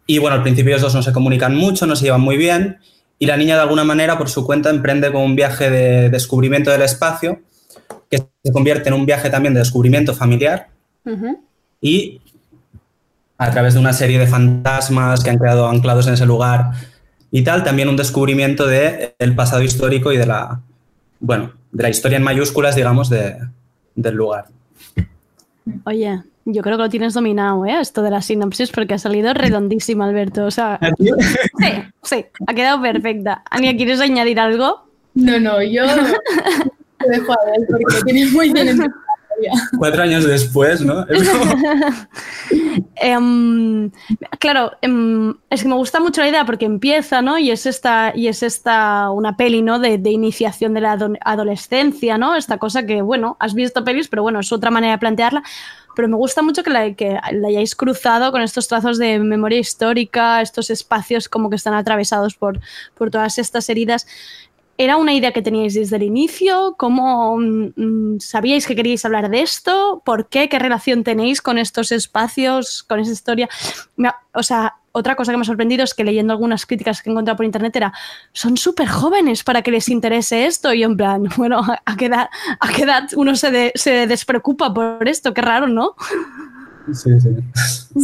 Y bueno, al principio ellos dos no se comunican mucho, no se llevan muy bien. Y la niña, de alguna manera, por su cuenta, emprende con un viaje de descubrimiento del espacio que se convierte en un viaje también de descubrimiento familiar uh -huh. y a través de una serie de fantasmas que han quedado anclados en ese lugar y tal, también un descubrimiento del de pasado histórico y de la, bueno, de la historia en mayúsculas, digamos, de, del lugar. Oye, yo creo que lo tienes dominado, ¿eh? Esto de la sinopsis, porque ha salido redondísima, Alberto. O sea, sí, sí, ha quedado perfecta. Ania, ¿quieres añadir algo? No, no, yo *laughs* dejo a porque muy bien Cuatro años después, ¿no? Um, *laughs* claro, um, es que me gusta mucho la idea porque empieza, ¿no? Y es esta, y es esta una peli, ¿no? De, de iniciación de la adolescencia, ¿no? Esta cosa que, bueno, has visto pelis, pero bueno, es otra manera de plantearla. Pero me gusta mucho que la, que la hayáis cruzado con estos trazos de memoria histórica, estos espacios como que están atravesados por, por todas estas heridas. ¿Era una idea que teníais desde el inicio? ¿Cómo mmm, sabíais que queríais hablar de esto? ¿Por qué? ¿Qué relación tenéis con estos espacios, con esa historia? O sea, otra cosa que me ha sorprendido es que leyendo algunas críticas que he encontrado por internet era son súper jóvenes para que les interese esto. Y yo en plan, *laughs* bueno, ¿a qué edad, a qué edad uno se, de, se despreocupa por esto? Qué raro, ¿no? Sí, sí.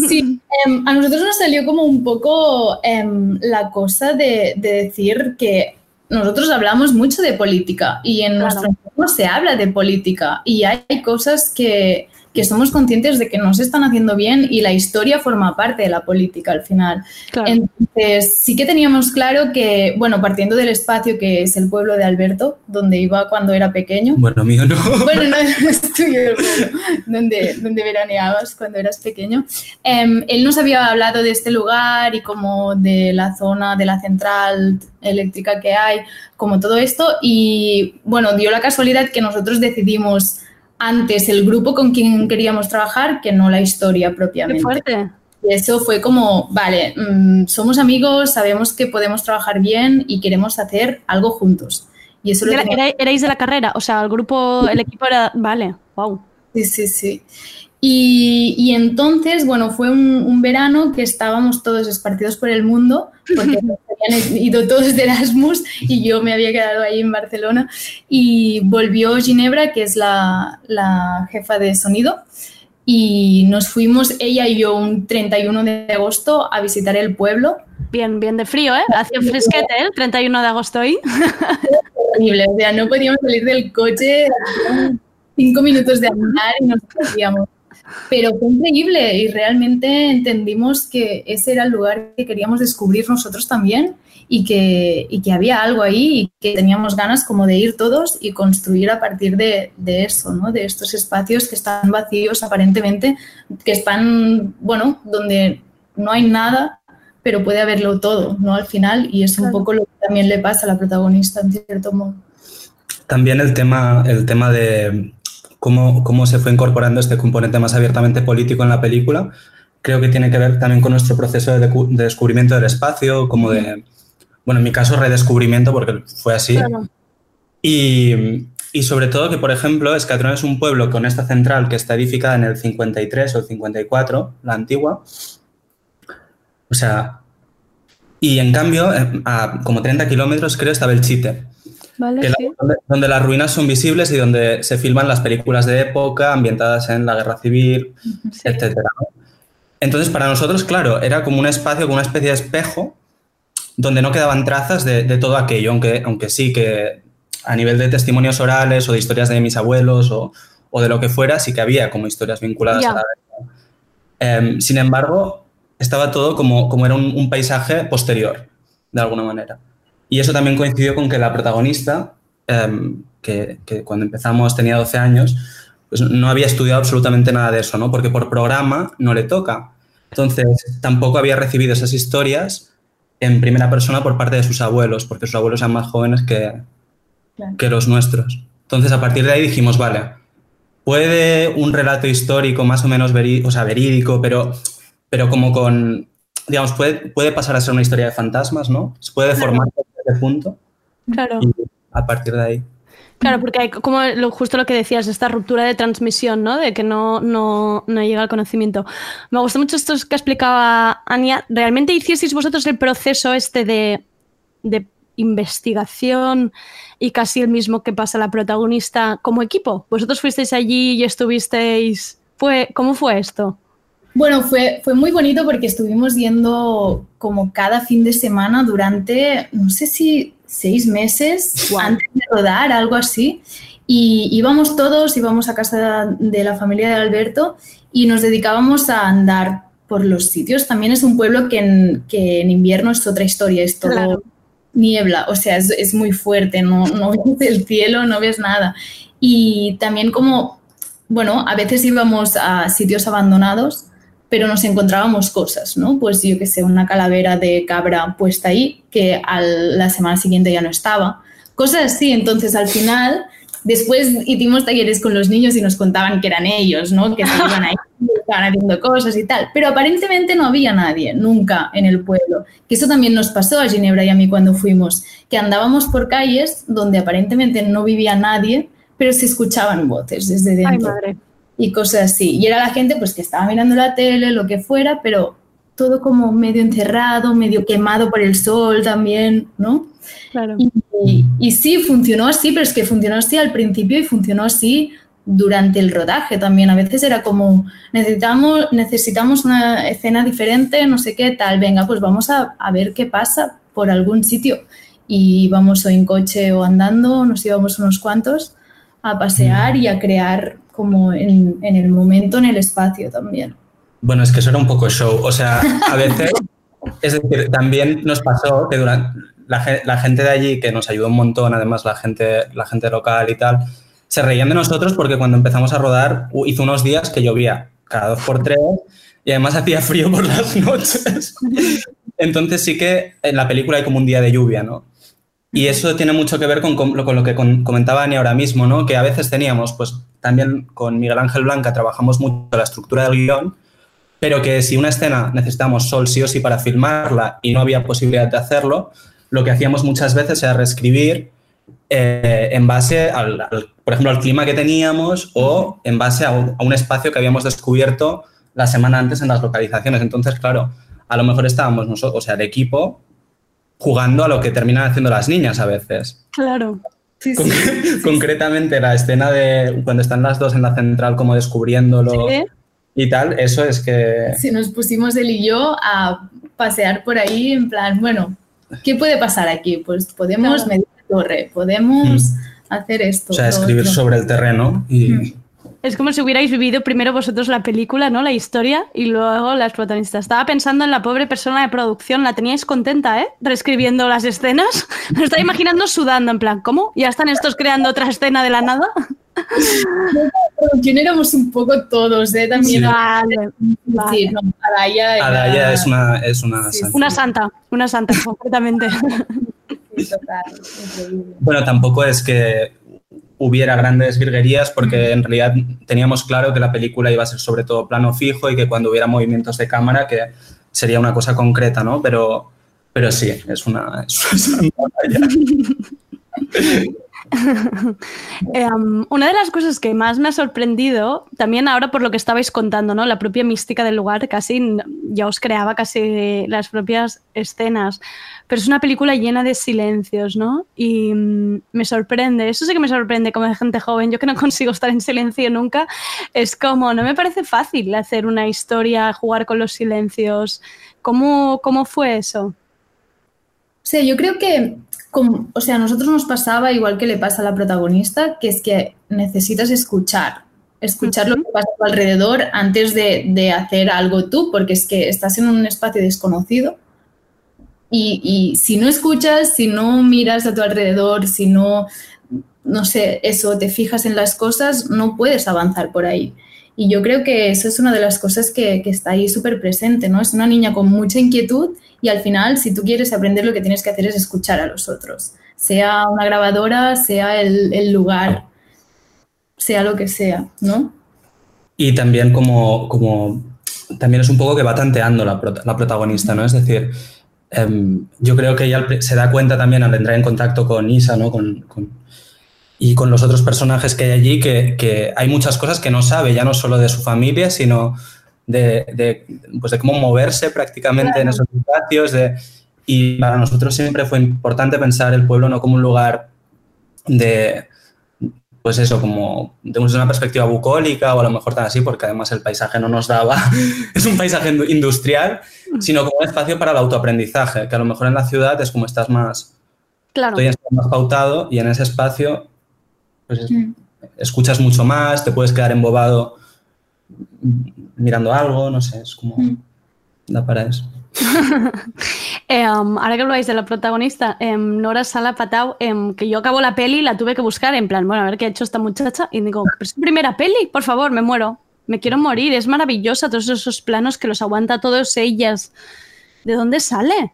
Sí, eh, a nosotros nos salió como un poco eh, la cosa de, de decir que nosotros hablamos mucho de política y en claro. nuestro entorno se habla de política y hay cosas que, que, somos conscientes de que no se están haciendo bien y la historia forma parte de la política al final. Claro. Entonces, sí que teníamos claro que, bueno, partiendo del espacio que es el pueblo de Alberto, donde iba cuando era pequeño. Bueno, mío no. *laughs* Bueno, no, *laughs* no es tuyo el pueblo, donde, donde veraneabas cuando eras pequeño. Eh, él nos había hablado de este lugar y como de la zona de la central eléctrica que hay, como todo esto. Y bueno, dio la casualidad que nosotros decidimos antes el grupo con quien queríamos trabajar que no la historia propiamente. Qué fuerte. Y eso fue como, vale, mmm, somos amigos, sabemos que podemos trabajar bien y queremos hacer algo juntos. Y eso era, era, erais de la carrera, o sea, el grupo, el equipo era, vale, wow. Sí, sí, sí. Y, y, entonces, bueno, fue un, un, verano que estábamos todos esparcidos por el mundo, porque *laughs* habían ido todos de Erasmus y yo me había quedado ahí en Barcelona. Y volvió Ginebra, que es la, la jefa de sonido, y nos fuimos, ella y yo, un 31 de agosto a visitar el pueblo. Bien, bien de frío, ¿eh? Hacía fresquete, ¿eh? El 31 de agosto ahí. Horrible, o sea, no podíamos salir del coche, cinco minutos de andar y nos perdíamos. Pero fue increíble y realmente entendimos que ese era el lugar que queríamos descubrir nosotros también y que, y que había algo ahí y que teníamos ganas como de ir todos y construir a partir de, de eso, ¿no? de estos espacios que están vacíos aparentemente, que están, bueno, donde no hay nada, pero puede haberlo todo, ¿no? Al final, y es un claro. poco lo que también le pasa a la protagonista, en cierto modo. También el tema, el tema de cómo, cómo se fue incorporando este componente más abiertamente político en la película, creo que tiene que ver también con nuestro proceso de, de descubrimiento del espacio, como de, bueno, en mi caso redescubrimiento, porque fue así. Claro. Y, y, sobre todo que, por ejemplo, Escatrón es un pueblo con esta central que está edificada en el 53 o el 54, la antigua. O sea, y en cambio, a como 30 kilómetros creo está Belchite, Vale, sí. donde, donde, las ruinas son visibles y donde se filman las películas de época ambientadas en la guerra civil, sí. etc. Entonces, para nosotros, claro, era como un espacio, como una especie de espejo donde no quedaban trazas de, de todo aquello, aunque, aunque sí que a nivel de testimonios orales o de historias de mis abuelos o, o de lo que fuera, sí que había como historias vinculadas yeah. a la guerra. Eh, sin embargo, estaba todo como, como era un, un paisaje posterior, de alguna manera. Y eso también coincidió con que la protagonista, eh, que, que cuando empezamos tenía 12 años, pues no había estudiado absolutamente nada de eso, ¿no? Porque por programa no le toca. Entonces, tampoco había recibido esas historias en primera persona por parte de sus abuelos, porque sus abuelos eran más jóvenes que, Claro. que los nuestros. Entonces, a partir de ahí dijimos, vale, puede un relato histórico más o menos veri- o sea, verídico, pero, pero como con, digamos, puede, puede pasar a ser una historia de fantasmas, ¿no? Se puede formar ese punto Claro. y a partir de ahí. Claro, porque hay como lo, justo lo que decías, esta ruptura de transmisión, ¿no? De que no, no, no llega al conocimiento. Me gustó mucho esto que explicaba Ania. ¿Realmente hicisteis vosotros el proceso este de, de investigación y casi el mismo que pasa la protagonista como equipo? ¿Vosotros fuisteis allí y estuvisteis... Fue, ¿Cómo fue esto? Bueno, fue, fue muy bonito porque estuvimos yendo como cada fin de semana durante, no sé si seis meses antes de rodar, algo así. Y íbamos todos, íbamos a casa de la familia de Alberto y nos dedicábamos a andar por los sitios. También es un pueblo que en, que en invierno es otra historia, es todo Claro. niebla, o sea, es, es muy fuerte, no, no *laughs* ves el cielo, no ves nada. Y también como, bueno, a veces íbamos a sitios abandonados, pero nos encontrábamos cosas, ¿no? Pues yo que sé, una calavera de cabra puesta ahí, que a la semana siguiente ya no estaba. Cosas así, entonces al final, después hicimos talleres con los niños y nos contaban que eran ellos, ¿no? Que se iban ahí, estaban haciendo cosas y tal. Pero aparentemente no había nadie, nunca en el pueblo. Que eso también nos pasó a Ginebra y a mí cuando fuimos, que andábamos por calles donde aparentemente no vivía nadie, pero se escuchaban voces desde dentro Ay, madre. Y cosas así. Y era la gente pues que estaba mirando la tele, lo que fuera, pero todo como medio encerrado, medio quemado por el sol también, ¿no? Claro. Y, y- y sí, funcionó así, pero es que funcionó así al principio y funcionó así durante el rodaje también. A veces era como, necesitamos, necesitamos una escena diferente, no sé qué tal, venga, pues vamos a, a ver qué pasa por algún sitio. Y íbamos o en coche o andando, nos íbamos unos cuantos a pasear y a crear como en, en el momento, en el espacio también. Bueno, es que eso era un poco show. O sea, a veces, *laughs* es decir, también nos pasó que durante la, la gente de allí, que nos ayudó un montón, además la gente, la gente local y tal, se reían de nosotros porque cuando empezamos a rodar hizo unos días que llovía cada dos por tres y además hacía frío por las *laughs* noches. Entonces sí que en la película hay como un día de lluvia, ¿no? Y eso tiene mucho que ver con, con lo, con lo que con- comentaba Ani ahora mismo, ¿no? Que a veces teníamos, pues también con Miguel Ángel Blanca trabajamos mucho la estructura del guion, pero que si una escena necesitamos sol sí o sí para filmarla y no había posibilidad de hacerlo, lo que hacíamos muchas veces era reescribir eh, en base, al, al- por ejemplo, al clima que teníamos o en base a un, a un espacio que habíamos descubierto la semana antes en las localizaciones. Entonces, claro, a lo mejor estábamos nosotros, o sea, el equipo, jugando a lo que terminan haciendo las niñas a veces. Claro. Con- concretamente la escena de cuando están las dos en la central como descubriéndolo Sí. y tal, eso es que... Si nos pusimos él y yo a pasear por ahí en plan, bueno, ¿qué puede pasar aquí? Pues podemos Claro. medir la torre, podemos hacer esto. O sea, escribir otro. sobre el terreno y... Es como si hubierais vivido primero vosotros la película, ¿no? La historia y luego las protagonistas. Estaba pensando en la pobre persona de producción, la teníais contenta, ¿eh? Reescribiendo las escenas. *laughs* Me estaba imaginando sudando, en plan, ¿cómo? ¿Ya están estos creando otra escena de la nada? *laughs* Producción éramos un poco todos, ¿eh? También. Sí. Vale, Sí, no, Adaya era- es una... Es una Sí, santa. Una santa, una santa, completamente. Sí, total. Bueno, tampoco es que hubiera grandes virguerías porque en realidad teníamos claro que la película iba a ser sobre todo plano fijo y que cuando hubiera movimientos de cámara que sería una cosa concreta, ¿no? Pero, pero sí, es una... Es una *laughs* *laughs* Em, una de las cosas que más me ha sorprendido, también ahora por lo que estabais contando, ¿no? La propia mística del lugar, casi ya os creaba casi las propias escenas. Pero es una película llena de silencios, ¿no? Y mm, me sorprende, eso sí que me sorprende como gente joven, yo que no *laughs* consigo estar en silencio nunca, es como, no me parece fácil hacer una historia, jugar con los silencios. ¿Cómo, cómo fue eso? Sea, yo creo que, como- o sea, a nosotros nos pasaba igual que le pasa a la protagonista, que es que necesitas escuchar, escuchar lo que pasa a tu alrededor antes de, de hacer algo tú, porque es que estás en un espacio desconocido y, y si no escuchas, si no miras a tu alrededor, si no no sé, eso, te fijas en las cosas, no puedes avanzar por ahí. Y yo creo que eso es una de las cosas que, que está ahí súper presente, ¿no? Es una niña con mucha inquietud y al final, si tú quieres aprender, lo que tienes que hacer es escuchar a los otros, sea una grabadora, sea el, el lugar, sea lo que sea, ¿no? Y también como, como también es un poco que va tanteando la, la protagonista, ¿no? Es decir, eh, yo creo que ella se da cuenta también al entrar en contacto con Isa, ¿no? Con, con, y con los otros personajes que hay allí, que, que, hay muchas cosas que no sabe, ya no solo de su familia, sino de, de, pues de cómo moverse prácticamente claro. en esos espacios. De, y para nosotros siempre fue importante pensar el pueblo no como un lugar de, pues eso, como desde una perspectiva bucólica o a lo mejor tan así, porque además el paisaje no nos daba, *laughs* es un paisaje industrial, sino como un espacio para el autoaprendizaje, que a lo mejor en la ciudad es como estás más, claro. estoy más pautado y en ese espacio pues, mm. escuchas mucho más, te puedes quedar embobado mirando algo, no sé, es como, mm. da para eso. *laughs* eh, um, ahora que habláis de la protagonista, eh, Nora Sala Patau, eh, que yo acabo la peli y la tuve que buscar en plan, bueno, a ver qué ha hecho esta muchacha. Y digo, pero es su primera peli, por favor, me muero. Me quiero morir, es maravillosa todos esos planos que los aguanta todos ellas. ¿De dónde sale?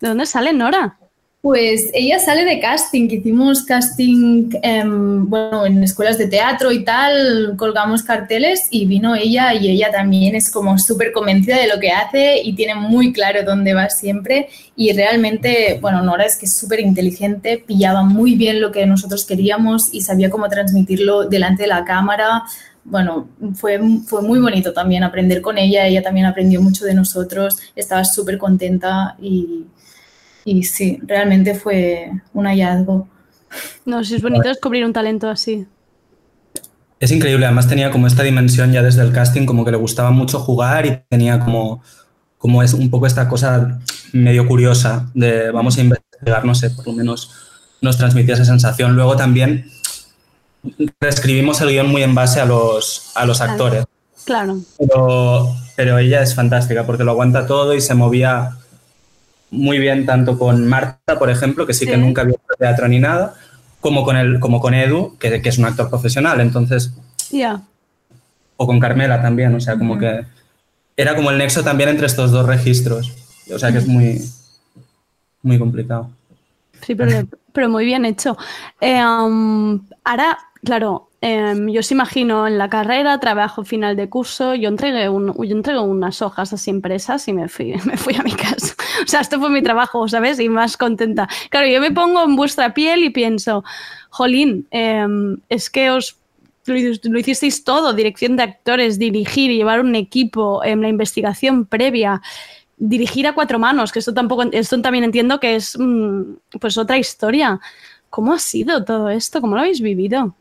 ¿De dónde sale Nora? Pues ella sale de casting, hicimos casting eh, bueno, en escuelas de teatro y tal, colgamos carteles y vino ella y ella también es como súper convencida de lo que hace y tiene muy claro dónde va siempre y realmente, bueno, Nora es que es súper inteligente, pillaba muy bien lo que nosotros queríamos y sabía cómo transmitirlo delante de la cámara. Bueno, fue, fue muy bonito también aprender con ella, ella también aprendió mucho de nosotros, estaba súper contenta y, y sí, realmente fue un hallazgo. No, sí, es bonito descubrir un talento así. Es increíble, además tenía como esta dimensión ya desde el casting, como que le gustaba mucho jugar y tenía como, como es un poco esta cosa medio curiosa de vamos a investigar, no sé, por lo menos nos transmitía esa sensación. Luego también reescribimos el guion muy en base a los, a los actores. Claro. Pero, pero ella es fantástica porque lo aguanta todo y se movía muy bien tanto con Marta, por ejemplo, que sí, sí. que nunca había hecho teatro ni nada, como con, el, como con Edu, que, que es un actor profesional. Entonces, yeah. o con Carmela también, o sea, como que era como el nexo también entre estos dos registros. O sea, que es muy, muy complicado. Sí, pero, pero muy bien hecho. Eh, um, ahora, claro, eh, yo os imagino en la carrera, trabajo final de curso, yo entregué, un, yo entregué unas hojas así impresas y me fui, *laughs* me fui a mi casa. O sea, esto fue mi trabajo, ¿sabes? Y más contenta. Claro, yo me pongo en vuestra piel y pienso, jolín, eh, es que os lo, hicisteis todo, dirección de actores, dirigir, llevar un equipo, eh, la investigación previa, dirigir a cuatro manos, que esto tampoco, esto también entiendo que es mmm, pues otra historia. ¿Cómo ha sido todo esto? ¿Cómo lo habéis vivido?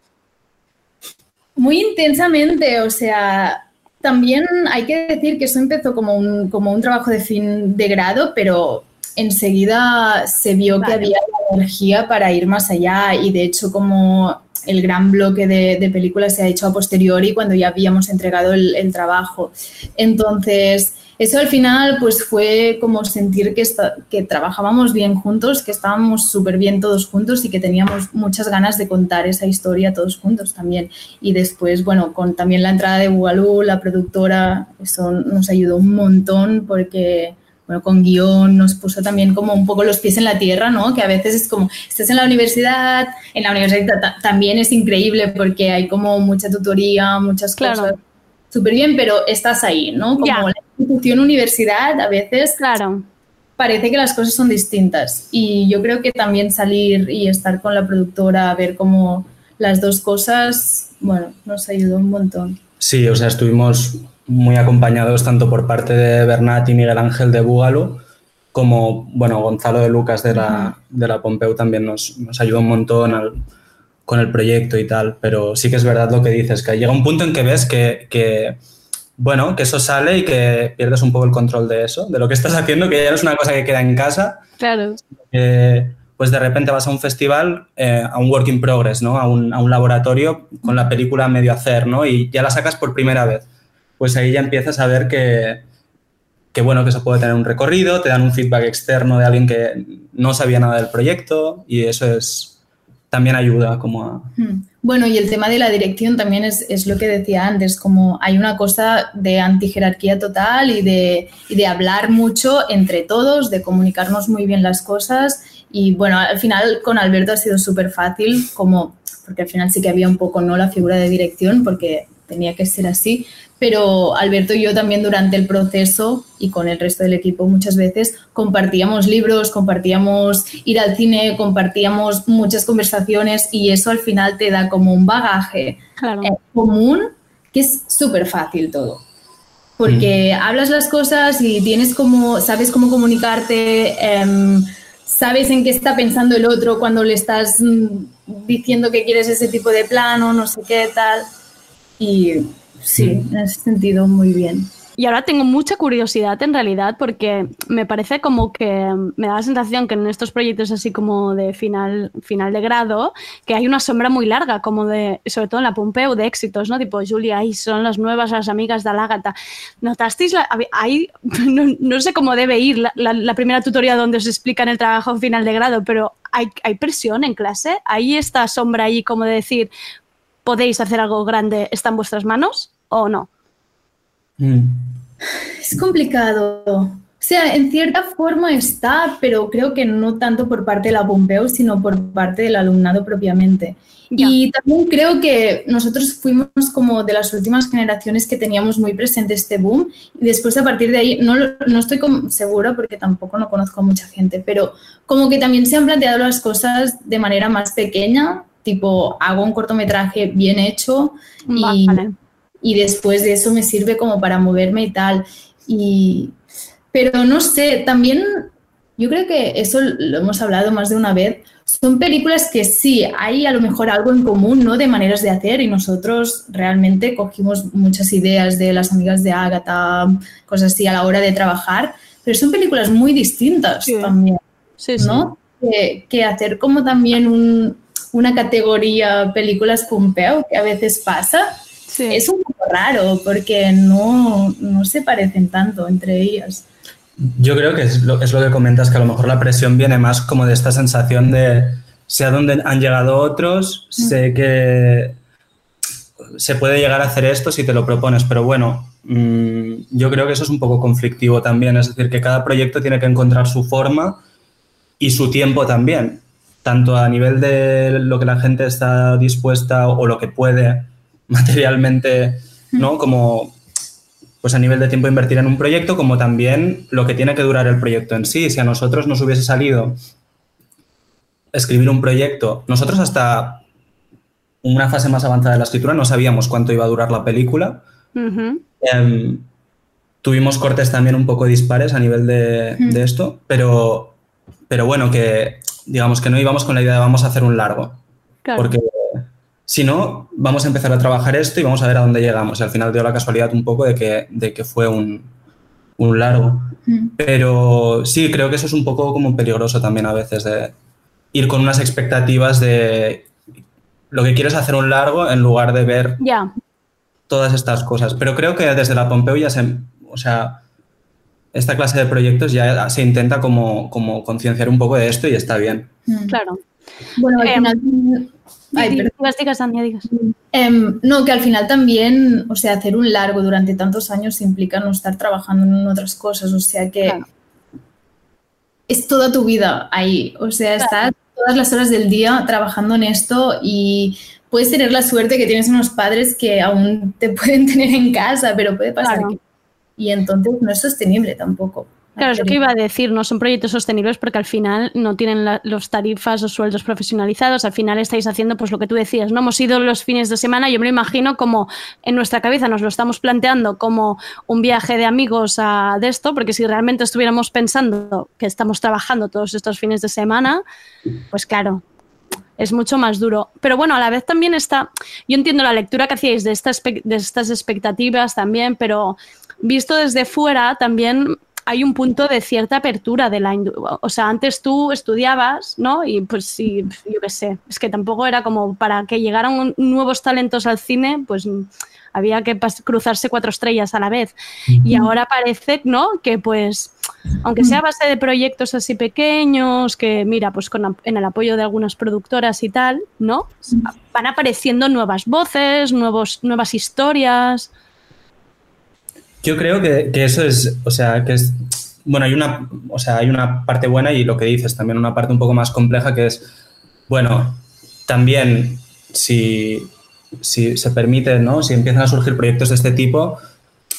Muy intensamente, o sea, también hay que decir que eso empezó como un, como un trabajo de fin de grado, pero enseguida se vio vale. que había la energía para ir más allá y de hecho como el gran bloque de, de películas se ha hecho a posteriori cuando ya habíamos entregado el, el trabajo. Entonces, eso al final pues fue como sentir que, está, que trabajábamos bien juntos, que estábamos súper bien todos juntos y que teníamos muchas ganas de contar esa historia todos juntos también. Y después, bueno, con también la entrada de Bugalú, la productora, eso nos ayudó un montón porque bueno, con guion nos puso también como un poco los pies en la tierra, ¿no? Que a veces es como, estás en la universidad, en la universidad también es increíble porque hay como mucha tutoría, muchas claro. cosas súper bien, pero estás ahí, ¿no? Como Ya. la institución universidad a veces Claro. parece que las cosas son distintas y yo creo que también salir y estar con la productora a ver cómo las dos cosas, bueno, nos ayudó un montón. Sí, o sea, estuvimos muy acompañados tanto por parte de Bernat y Miguel Ángel de Búgalo, como, bueno, Gonzalo de Lucas de la, de la Pompeu también nos, nos ayudó un montón al- con el proyecto y tal, pero sí que es verdad lo que dices, que llega un punto en que ves que, que, bueno, que eso sale y que pierdes un poco el control de eso, de lo que estás haciendo, que ya no es una cosa que queda en casa, Claro. eh, pues de repente vas a un festival, eh, a un work in progress, ¿no? A un, a un laboratorio con la película medio hacer, ¿no? Y ya la sacas por primera vez. Pues ahí ya empiezas a ver que, que, bueno, que eso puede tener un recorrido, te dan un feedback externo de alguien que no sabía nada del proyecto y eso es también ayuda como a... Hmm. Bueno, y el tema de la dirección también es, es, lo que decía antes, como hay una cosa de antijerarquía total y de, de hablar mucho entre todos, de comunicarnos muy bien las cosas. Y bueno, al final con Alberto ha sido súper fácil, como, porque al final sí que había un poco no la figura de dirección, porque tenía que ser así, pero Alberto y yo también durante el proceso y con el resto del equipo muchas veces compartíamos libros, compartíamos ir al cine, compartíamos muchas conversaciones y eso al final te da como un bagaje claro. eh, común que es súper fácil todo. Porque mm. hablas las cosas y tienes como, sabes cómo comunicarte, eh, sabes en qué está pensando el otro cuando le estás mm, diciendo que quieres ese tipo de plano, no sé qué tal. Y sí, en ese sentido, muy bien. Y ahora tengo mucha curiosidad en realidad porque me parece como que me da la sensación que en estos proyectos así como de final, final de grado, que hay una sombra muy larga, como de, sobre todo en la Pompeu, de éxitos, ¿no? Tipo, Julia, ahí son las nuevas, las amigas de Alágata. ¿Notasteis? La, ahí, *laughs* no, no, sé cómo debe ir la, la, la, primera tutoría donde os explican el trabajo final de grado, pero hay, hay presión en clase. Ahí esta sombra ahí como de decir, podéis hacer algo grande, está en vuestras manos o no? Mm. Es complicado. O sea, en cierta forma está, pero creo que no tanto por parte de la Pompeu, sino por parte del alumnado propiamente. Ya. Y también creo que nosotros fuimos como de las últimas generaciones que teníamos muy presente este boom y después a partir de ahí, no, no estoy segura porque tampoco no conozco a mucha gente, pero como que también se han planteado las cosas de manera más pequeña, tipo hago un cortometraje bien hecho y, vale. Y después de eso me sirve como para moverme y tal. Y, pero no sé, también yo creo que eso lo hemos hablado más de una vez. Son películas que sí, hay a lo mejor algo en común, ¿no? De maneras de hacer y nosotros realmente cogimos muchas ideas de las amigas de Agatha, cosas así a la hora de trabajar, pero son películas muy distintas sí. también, sí, ¿no? Sí. Que, que hacer como también un, una categoría películas Pompeo, que a veces pasa, sí. es un poco raro porque no, no, se parecen tanto entre ellas. Yo creo que es lo, es lo que comentas, que a lo mejor la presión viene más como de esta sensación de sé a dónde han llegado otros, mm. sé que se puede llegar a hacer esto si te lo propones, pero bueno, mmm, yo creo que eso es un poco conflictivo también, es decir, que cada proyecto tiene que encontrar su forma y su tiempo también tanto a nivel de lo que la gente está dispuesta o lo que puede materialmente, ¿no? Como pues a nivel de tiempo invertir en un proyecto, como también lo que tiene que durar el proyecto en sí. Si a nosotros nos hubiese salido escribir un proyecto, nosotros hasta una fase más avanzada de la escritura no sabíamos cuánto iba a durar la película. Uh -huh. eh, tuvimos cortes también un poco dispares a nivel de, uh -huh. de esto, pero, pero bueno, que digamos que no íbamos con la idea de vamos a hacer un largo. Claro. Porque si no, vamos a empezar a trabajar esto y vamos a ver a dónde llegamos. Y al final dio la casualidad un poco de que, de que fue un, un largo. Mm. Pero sí, creo que eso es un poco como peligroso también a veces, de ir con unas expectativas de lo que quieres hacer un largo en lugar de ver yeah. todas estas cosas. Pero creo que desde la Pompeu ya se... O sea, esta clase de proyectos ya se intenta como, como concienciar un poco de esto y está bien. Mm. Claro. Bueno, al eh, final... Ay, digas, digas, Ania, digas. Eh, no, que al final también, o sea, hacer un largo durante tantos años implica no estar trabajando en otras cosas, o sea que claro. es toda tu vida ahí, o sea, claro. estás todas las horas del día trabajando en esto y puedes tener la suerte que tienes unos padres que aún te *laughs* pueden tener en casa, pero puede pasar claro. que... Y entonces no es sostenible tampoco. Claro, es lo que iba a decir, no son proyectos sostenibles porque al final no tienen la, los tarifas o sueldos profesionalizados, al final estáis haciendo pues lo que tú decías, ¿no? Hemos ido los fines de semana, yo me lo imagino como en nuestra cabeza nos lo estamos planteando como un viaje de amigos a, de esto, porque si realmente estuviéramos pensando que estamos trabajando todos estos fines de semana, pues claro, es mucho más duro. Pero bueno, a la vez también está, yo entiendo la lectura que hacíais de estas, de estas expectativas también, pero visto desde fuera también hay un punto de cierta apertura de la o sea, antes tú estudiabas, ¿no? Y pues sí, yo qué sé, es que tampoco era como para que llegaran nuevos talentos al cine, pues había que cruzarse cuatro estrellas a la vez. Y ahora parece, ¿no? Que pues aunque sea a base de proyectos así pequeños, que mira, pues con, en el apoyo de algunas productoras y tal, ¿no? Van apareciendo nuevas voces, nuevos, nuevas historias. Yo creo que, que eso es, o sea, que es, bueno, hay una, o sea, hay una parte buena y lo que dices, también una parte un poco más compleja que es, bueno, también si, si se permite, ¿no? Si empiezan a surgir proyectos de este tipo,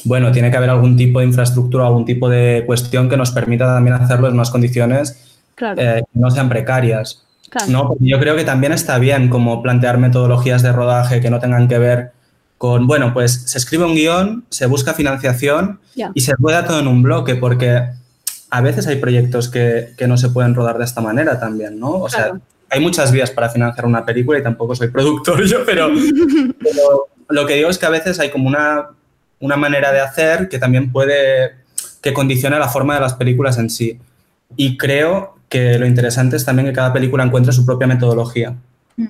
bueno, tiene que haber algún tipo de infraestructura, algún tipo de cuestión que nos permita también hacerlo en unas condiciones Claro. eh, que no sean precarias. Claro. ¿no? Porque yo creo que también está bien como plantear metodologías de rodaje que no tengan que ver con, bueno, pues se escribe un guion, se busca financiación y se rueda todo en un bloque, porque a veces hay proyectos que, que no se pueden rodar de esta manera también, ¿no? O sea, hay muchas vías para financiar una película y tampoco soy productor *laughs* yo, pero, *laughs* pero lo que digo es que a veces hay como una, una manera de hacer que también puede, que condiciona la forma de las películas en sí. Y creo que lo interesante es también que cada película encuentre su propia metodología.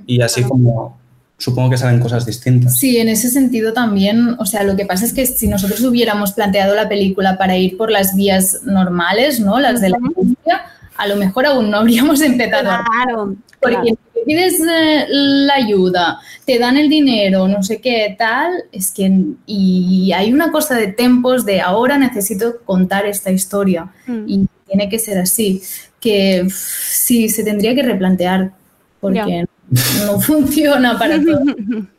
Y así como supongo que salen cosas distintas. Sí, en ese sentido también, o sea, lo que pasa es que si nosotros hubiéramos planteado la película para ir por las vías normales, ¿no? Las de la industria, a lo mejor aún no habríamos *laughs* empezado. Claro, Porque claro. si pides eh, la ayuda, te dan el dinero, no sé qué tal, es que y hay una cosa de tempos de ahora necesito contar esta historia Mm. y tiene que ser así, que sí se tendría que replantear porque no funciona para todo. *laughs*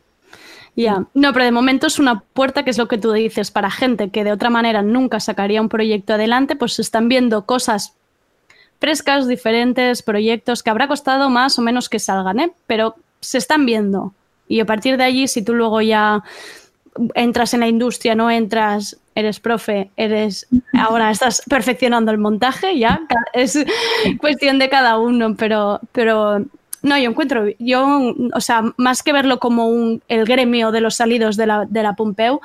Ya, no, pero de momento es una puerta que es lo que tú dices, para gente que de otra manera nunca sacaría un proyecto adelante, pues están viendo cosas frescas, diferentes, proyectos que habrá costado más o menos que salgan, ¿eh? pero se están viendo. Y a partir de allí, si tú luego ya entras en la industria, no entras, eres profe, eres ahora estás perfeccionando el montaje, ya es cuestión de cada uno, pero, pero no, yo encuentro, yo, o sea, más que verlo como un, el gremio de los salidos de la, de la Pompeu,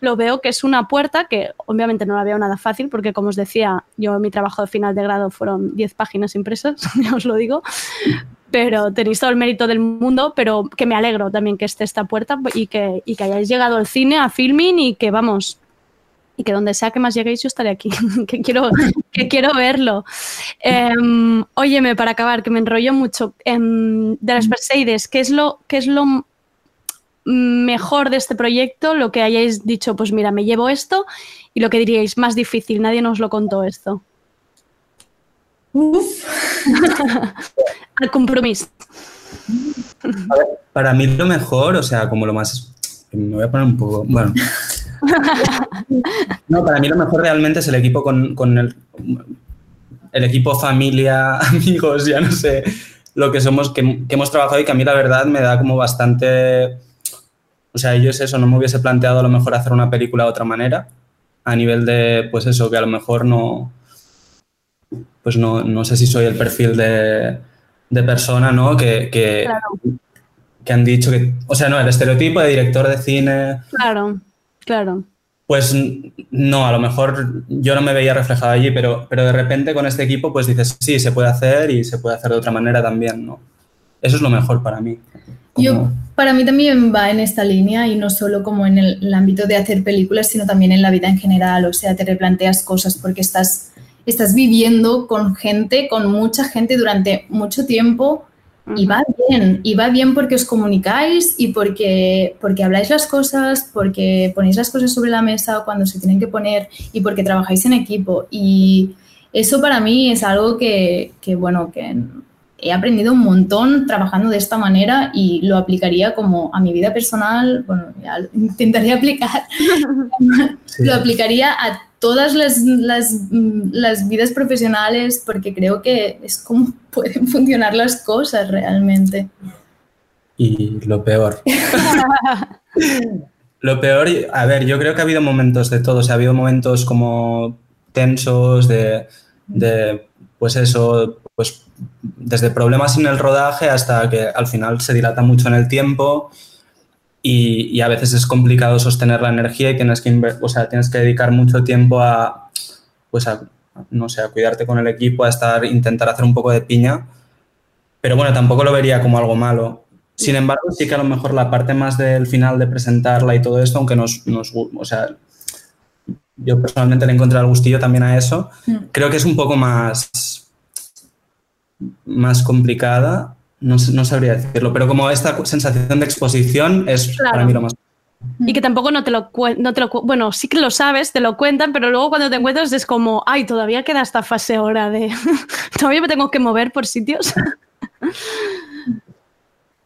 lo veo que es una puerta que obviamente no la veo nada fácil porque como os decía, yo mi trabajo de final de grado fueron 10 páginas impresas, *laughs* ya os lo digo, pero tenéis todo el mérito del mundo, pero que me alegro también que esté esta puerta y que, y que hayáis llegado al cine, a filming y que vamos, y que donde sea que más lleguéis yo estaré aquí, *laughs* que quiero, que quiero verlo. Em, óyeme, para acabar, que me enrollo mucho, em, de las Perseides, ¿qué es lo, qué es lo mejor de este proyecto? Lo que hayáis dicho, pues mira, me llevo esto, y lo que diríais, más difícil, nadie nos lo contó esto. *laughs* Al compromiso. Para mí lo mejor, o sea, como lo más... Me voy a poner un poco... Bueno. *laughs* No, para mí lo mejor realmente es el equipo con, con el, el equipo familia, *laughs* amigos, ya no sé lo que somos, que, que hemos trabajado y que a mí la verdad me da como bastante... O sea, yo es eso, no me hubiese planteado a lo mejor hacer una película de otra manera, a nivel de, pues eso, que a lo mejor no... Pues no, no sé si soy el perfil de, de persona, ¿no? Que, que, que han dicho que, o sea, no, el estereotipo de director de cine, Claro, claro. pues no, a lo mejor yo no me veía reflejado allí, pero, pero de repente con este equipo pues dices, sí, se puede hacer y se puede hacer de otra manera también, ¿no? Eso es lo mejor para mí. Yo, para mí también va en esta línea y no solo como en el, el ámbito de hacer películas, sino también en la vida en general. O sea, te replanteas cosas porque estás, estás viviendo con gente, con mucha gente durante mucho tiempo y va bien. Y va bien porque os comunicáis y porque, porque habláis las cosas, porque ponéis las cosas sobre la mesa cuando se tienen que poner y porque trabajáis en equipo. Y eso para mí es algo que, que bueno, que he aprendido un montón trabajando de esta manera y lo aplicaría como a mi vida personal, bueno, ya lo *laughs* intentaría aplicar, *laughs* lo aplicaría a todas las, las, mm, las vidas profesionales porque creo que es como *laughs* pueden funcionar las cosas realmente. Y lo peor. *laughs* Lo peor, a ver, yo creo que ha habido momentos de todo. O sea, ha habido momentos como tensos, de, de, pues eso, pues desde problemas en el rodaje hasta que al final se dilata mucho en el tiempo y, y a veces es complicado sostener la energía y tienes que, o sea, tienes que dedicar mucho tiempo a, pues a, no sé, a cuidarte con el equipo, a estar, intentar hacer un poco de piña. Pero bueno, tampoco lo vería como algo malo. Sin embargo, sí que a lo mejor la parte más del final de presentarla y todo esto, aunque nos, nos o sea, yo personalmente le he encontrado el gustillo también a eso. Mm. Creo que es un poco más, más complicada, no, no sabría decirlo, pero como esta sensación de exposición es Claro. para mí lo más... Y que tampoco no te lo no te lo bueno, sí que lo sabes, te lo cuentan, pero luego cuando te encuentras es como, ay, todavía queda esta fase ahora de *laughs* todavía me tengo que mover por sitios. *laughs*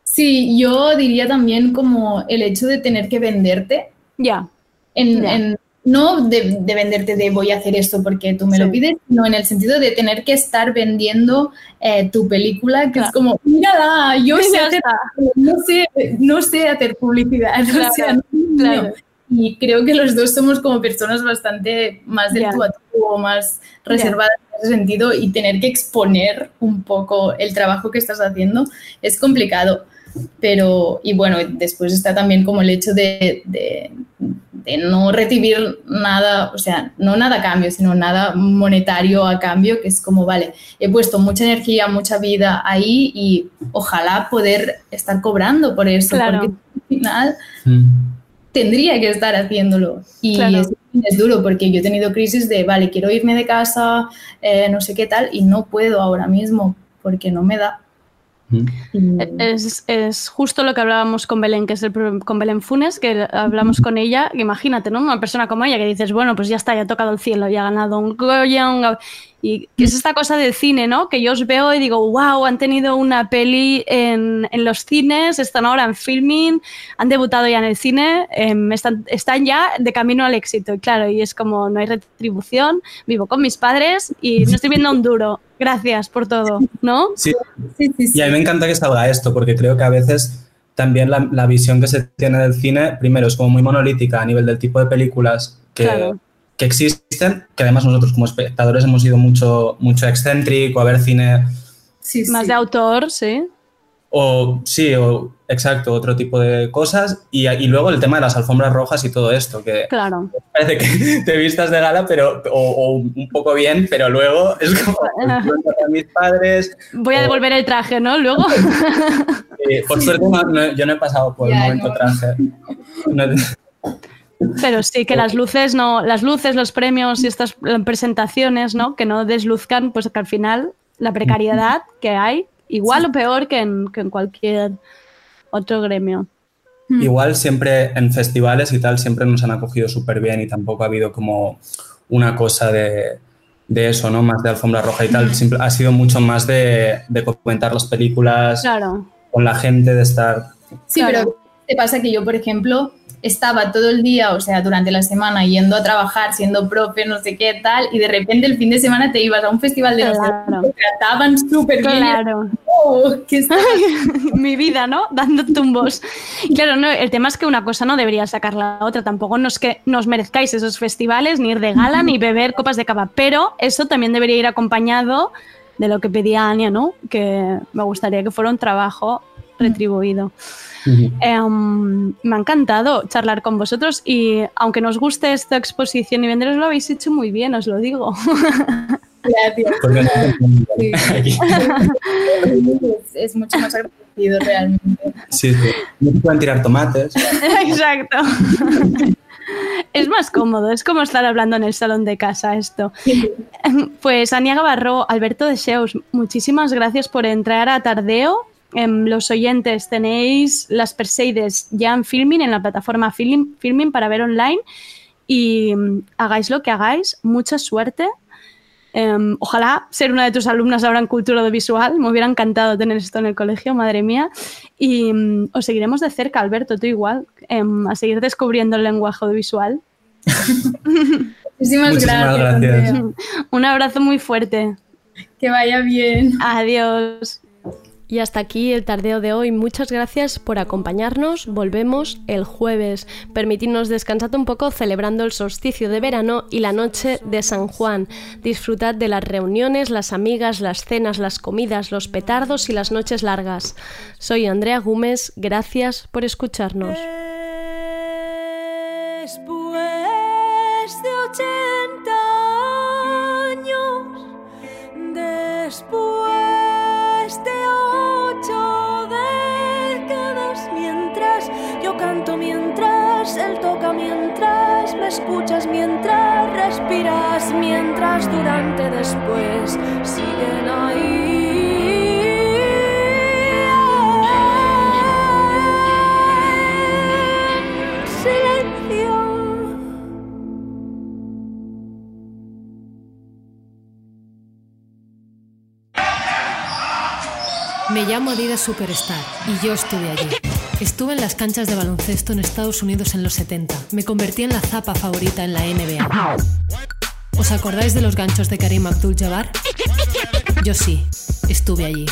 Sí, yo diría también como el hecho de tener que venderte. Ya. En, Ya. en- no de, de venderte de voy a hacer esto porque tú me Sí. lo pides, sino en el sentido de tener que estar vendiendo eh, tu película, que es como, mírala, yo *laughs* sé hacer, no sé, no sé hacer publicidad. *laughs* Claro, o sea, no es mío. claro. Y creo que los dos somos como personas bastante más del tú a tú o más reservadas en ese sentido y tener que exponer un poco el trabajo que estás haciendo es complicado. Pero, y bueno, después está también como el hecho de, de- de no recibir nada, o sea, no nada a cambio, sino nada monetario a cambio, que es como, vale, he puesto mucha energía, mucha vida ahí y ojalá poder estar cobrando por eso, Claro. porque al final Mm. tendría que estar haciéndolo. Y Claro. es, es duro porque yo he tenido crisis de, vale, quiero irme de casa, eh, no sé qué tal, y no puedo ahora mismo porque no me da. Mm. Es, es justo lo que hablábamos con Belén, que es el, con Belén Funes, que hablamos con ella. Imagínate, ¿no? Una persona como ella que dices, bueno, pues ya está, ya ha tocado el cielo, ya ha ganado un Goya, un Y es esta cosa del cine, ¿no? Que yo os veo y digo, wow, han tenido una peli en, en los cines, están ahora en filming, han debutado ya en el cine, em, están, están ya de camino al éxito. Y claro, y es como, no hay retribución, vivo con mis padres y no estoy viendo un duro. Gracias por todo, ¿no? Sí. Sí, sí, sí. Y a mí me encanta que salga esto, porque creo que a veces también la, la visión que se tiene del cine, primero, es como muy monolítica a nivel del tipo de películas que, Claro. Que existen, que además nosotros como espectadores hemos ido mucho, mucho excéntrico a ver cine, Sí, Más sí. de autor, sí. o sí, o exacto, otro tipo de cosas, y, y luego el tema de las alfombras rojas y todo esto, que Claro. parece que *laughs* te vistas de gala, pero, o, o un poco bien, pero luego es como, *laughs* a mis padres, Voy a devolver el traje, ¿no? Luego. *laughs* Eh, por suerte no- no- yo no he pasado por el momento no. traje. Pero sí, que las luces, no, las luces, los premios y estas presentaciones, ¿no? Que no desluzcan, pues que al final la precariedad que hay, igual o peor que en, que en cualquier otro gremio. Igual siempre en festivales y tal siempre nos han acogido súper bien y tampoco ha habido como una cosa de, de eso, ¿no? Más de alfombra roja y tal. Simple- ha sido mucho más de, de comentar las películas Claro. con la gente, de estar... Sí, Claro. pero te pasa que yo, por ejemplo, estaba todo el día, o sea, durante la semana yendo a trabajar, siendo profe, no sé qué tal, y de repente el fin de semana te ibas a un festival de Claro. qué, te trataban súper bien. Claro. Oh, ¿qué está *laughs* Mi vida, ¿no? *laughs* Dando tumbos. Claro, no, el tema es que una cosa no debería sacar la otra. Tampoco no es que nos merezcáis esos festivales, ni ir de gala, ni beber copas de cava. Pero eso también debería ir acompañado de lo que pedía Ania, ¿no? Que me gustaría que fuera un trabajo retribuido. Em, me ha encantado charlar con vosotros y aunque nos guste esta exposición y venderos, lo habéis hecho muy bien, os lo digo. Gracias. Sí. Es, es mucho más agradecido realmente. Sí, sí. No se pueden tirar tomates. Exacto. Es más cómodo, es como estar hablando en el salón de casa esto. Pues Ania Gavarro, Alberto de Seus, muchísimas gracias por entrar a Tardeo. Em, los oyentes tenéis las Perseides ya en Filming, en la plataforma Film- Filming para ver online y mm, hagáis lo que hagáis, mucha suerte. Em, ojalá ser una de tus alumnas ahora en cultura audiovisual. Me hubiera encantado tener esto en el colegio, madre mía. Y os seguiremos de cerca, Alberto, tú igual, em, a seguir descubriendo el lenguaje audiovisual. *laughs* Muchísimas, gracias. Un abrazo muy fuerte. Que vaya bien. Adiós. Y hasta aquí el tardeo de hoy. Muchas gracias por acompañarnos. Volvemos el jueves. Permitidnos descansar un poco celebrando el solsticio de verano y la noche de San Juan. Disfrutad de las reuniones, las amigas, las cenas, las comidas, los petardos y las noches largas. Soy Andrea Gómez. Gracias por escucharnos. Después de ochenta años, después mientras él toca, mientras me escuchas, mientras respiras mientras durante después siguen ahí. Me llamo Adidas Superstar y yo estuve allí. Estuve en las canchas de baloncesto en Estados Unidos en los 70. Me convertí en la zapa favorita en la NBA. ¿Os acordáis de los ganchos de Karim Abdul-Jabbar? Yo sí, estuve allí.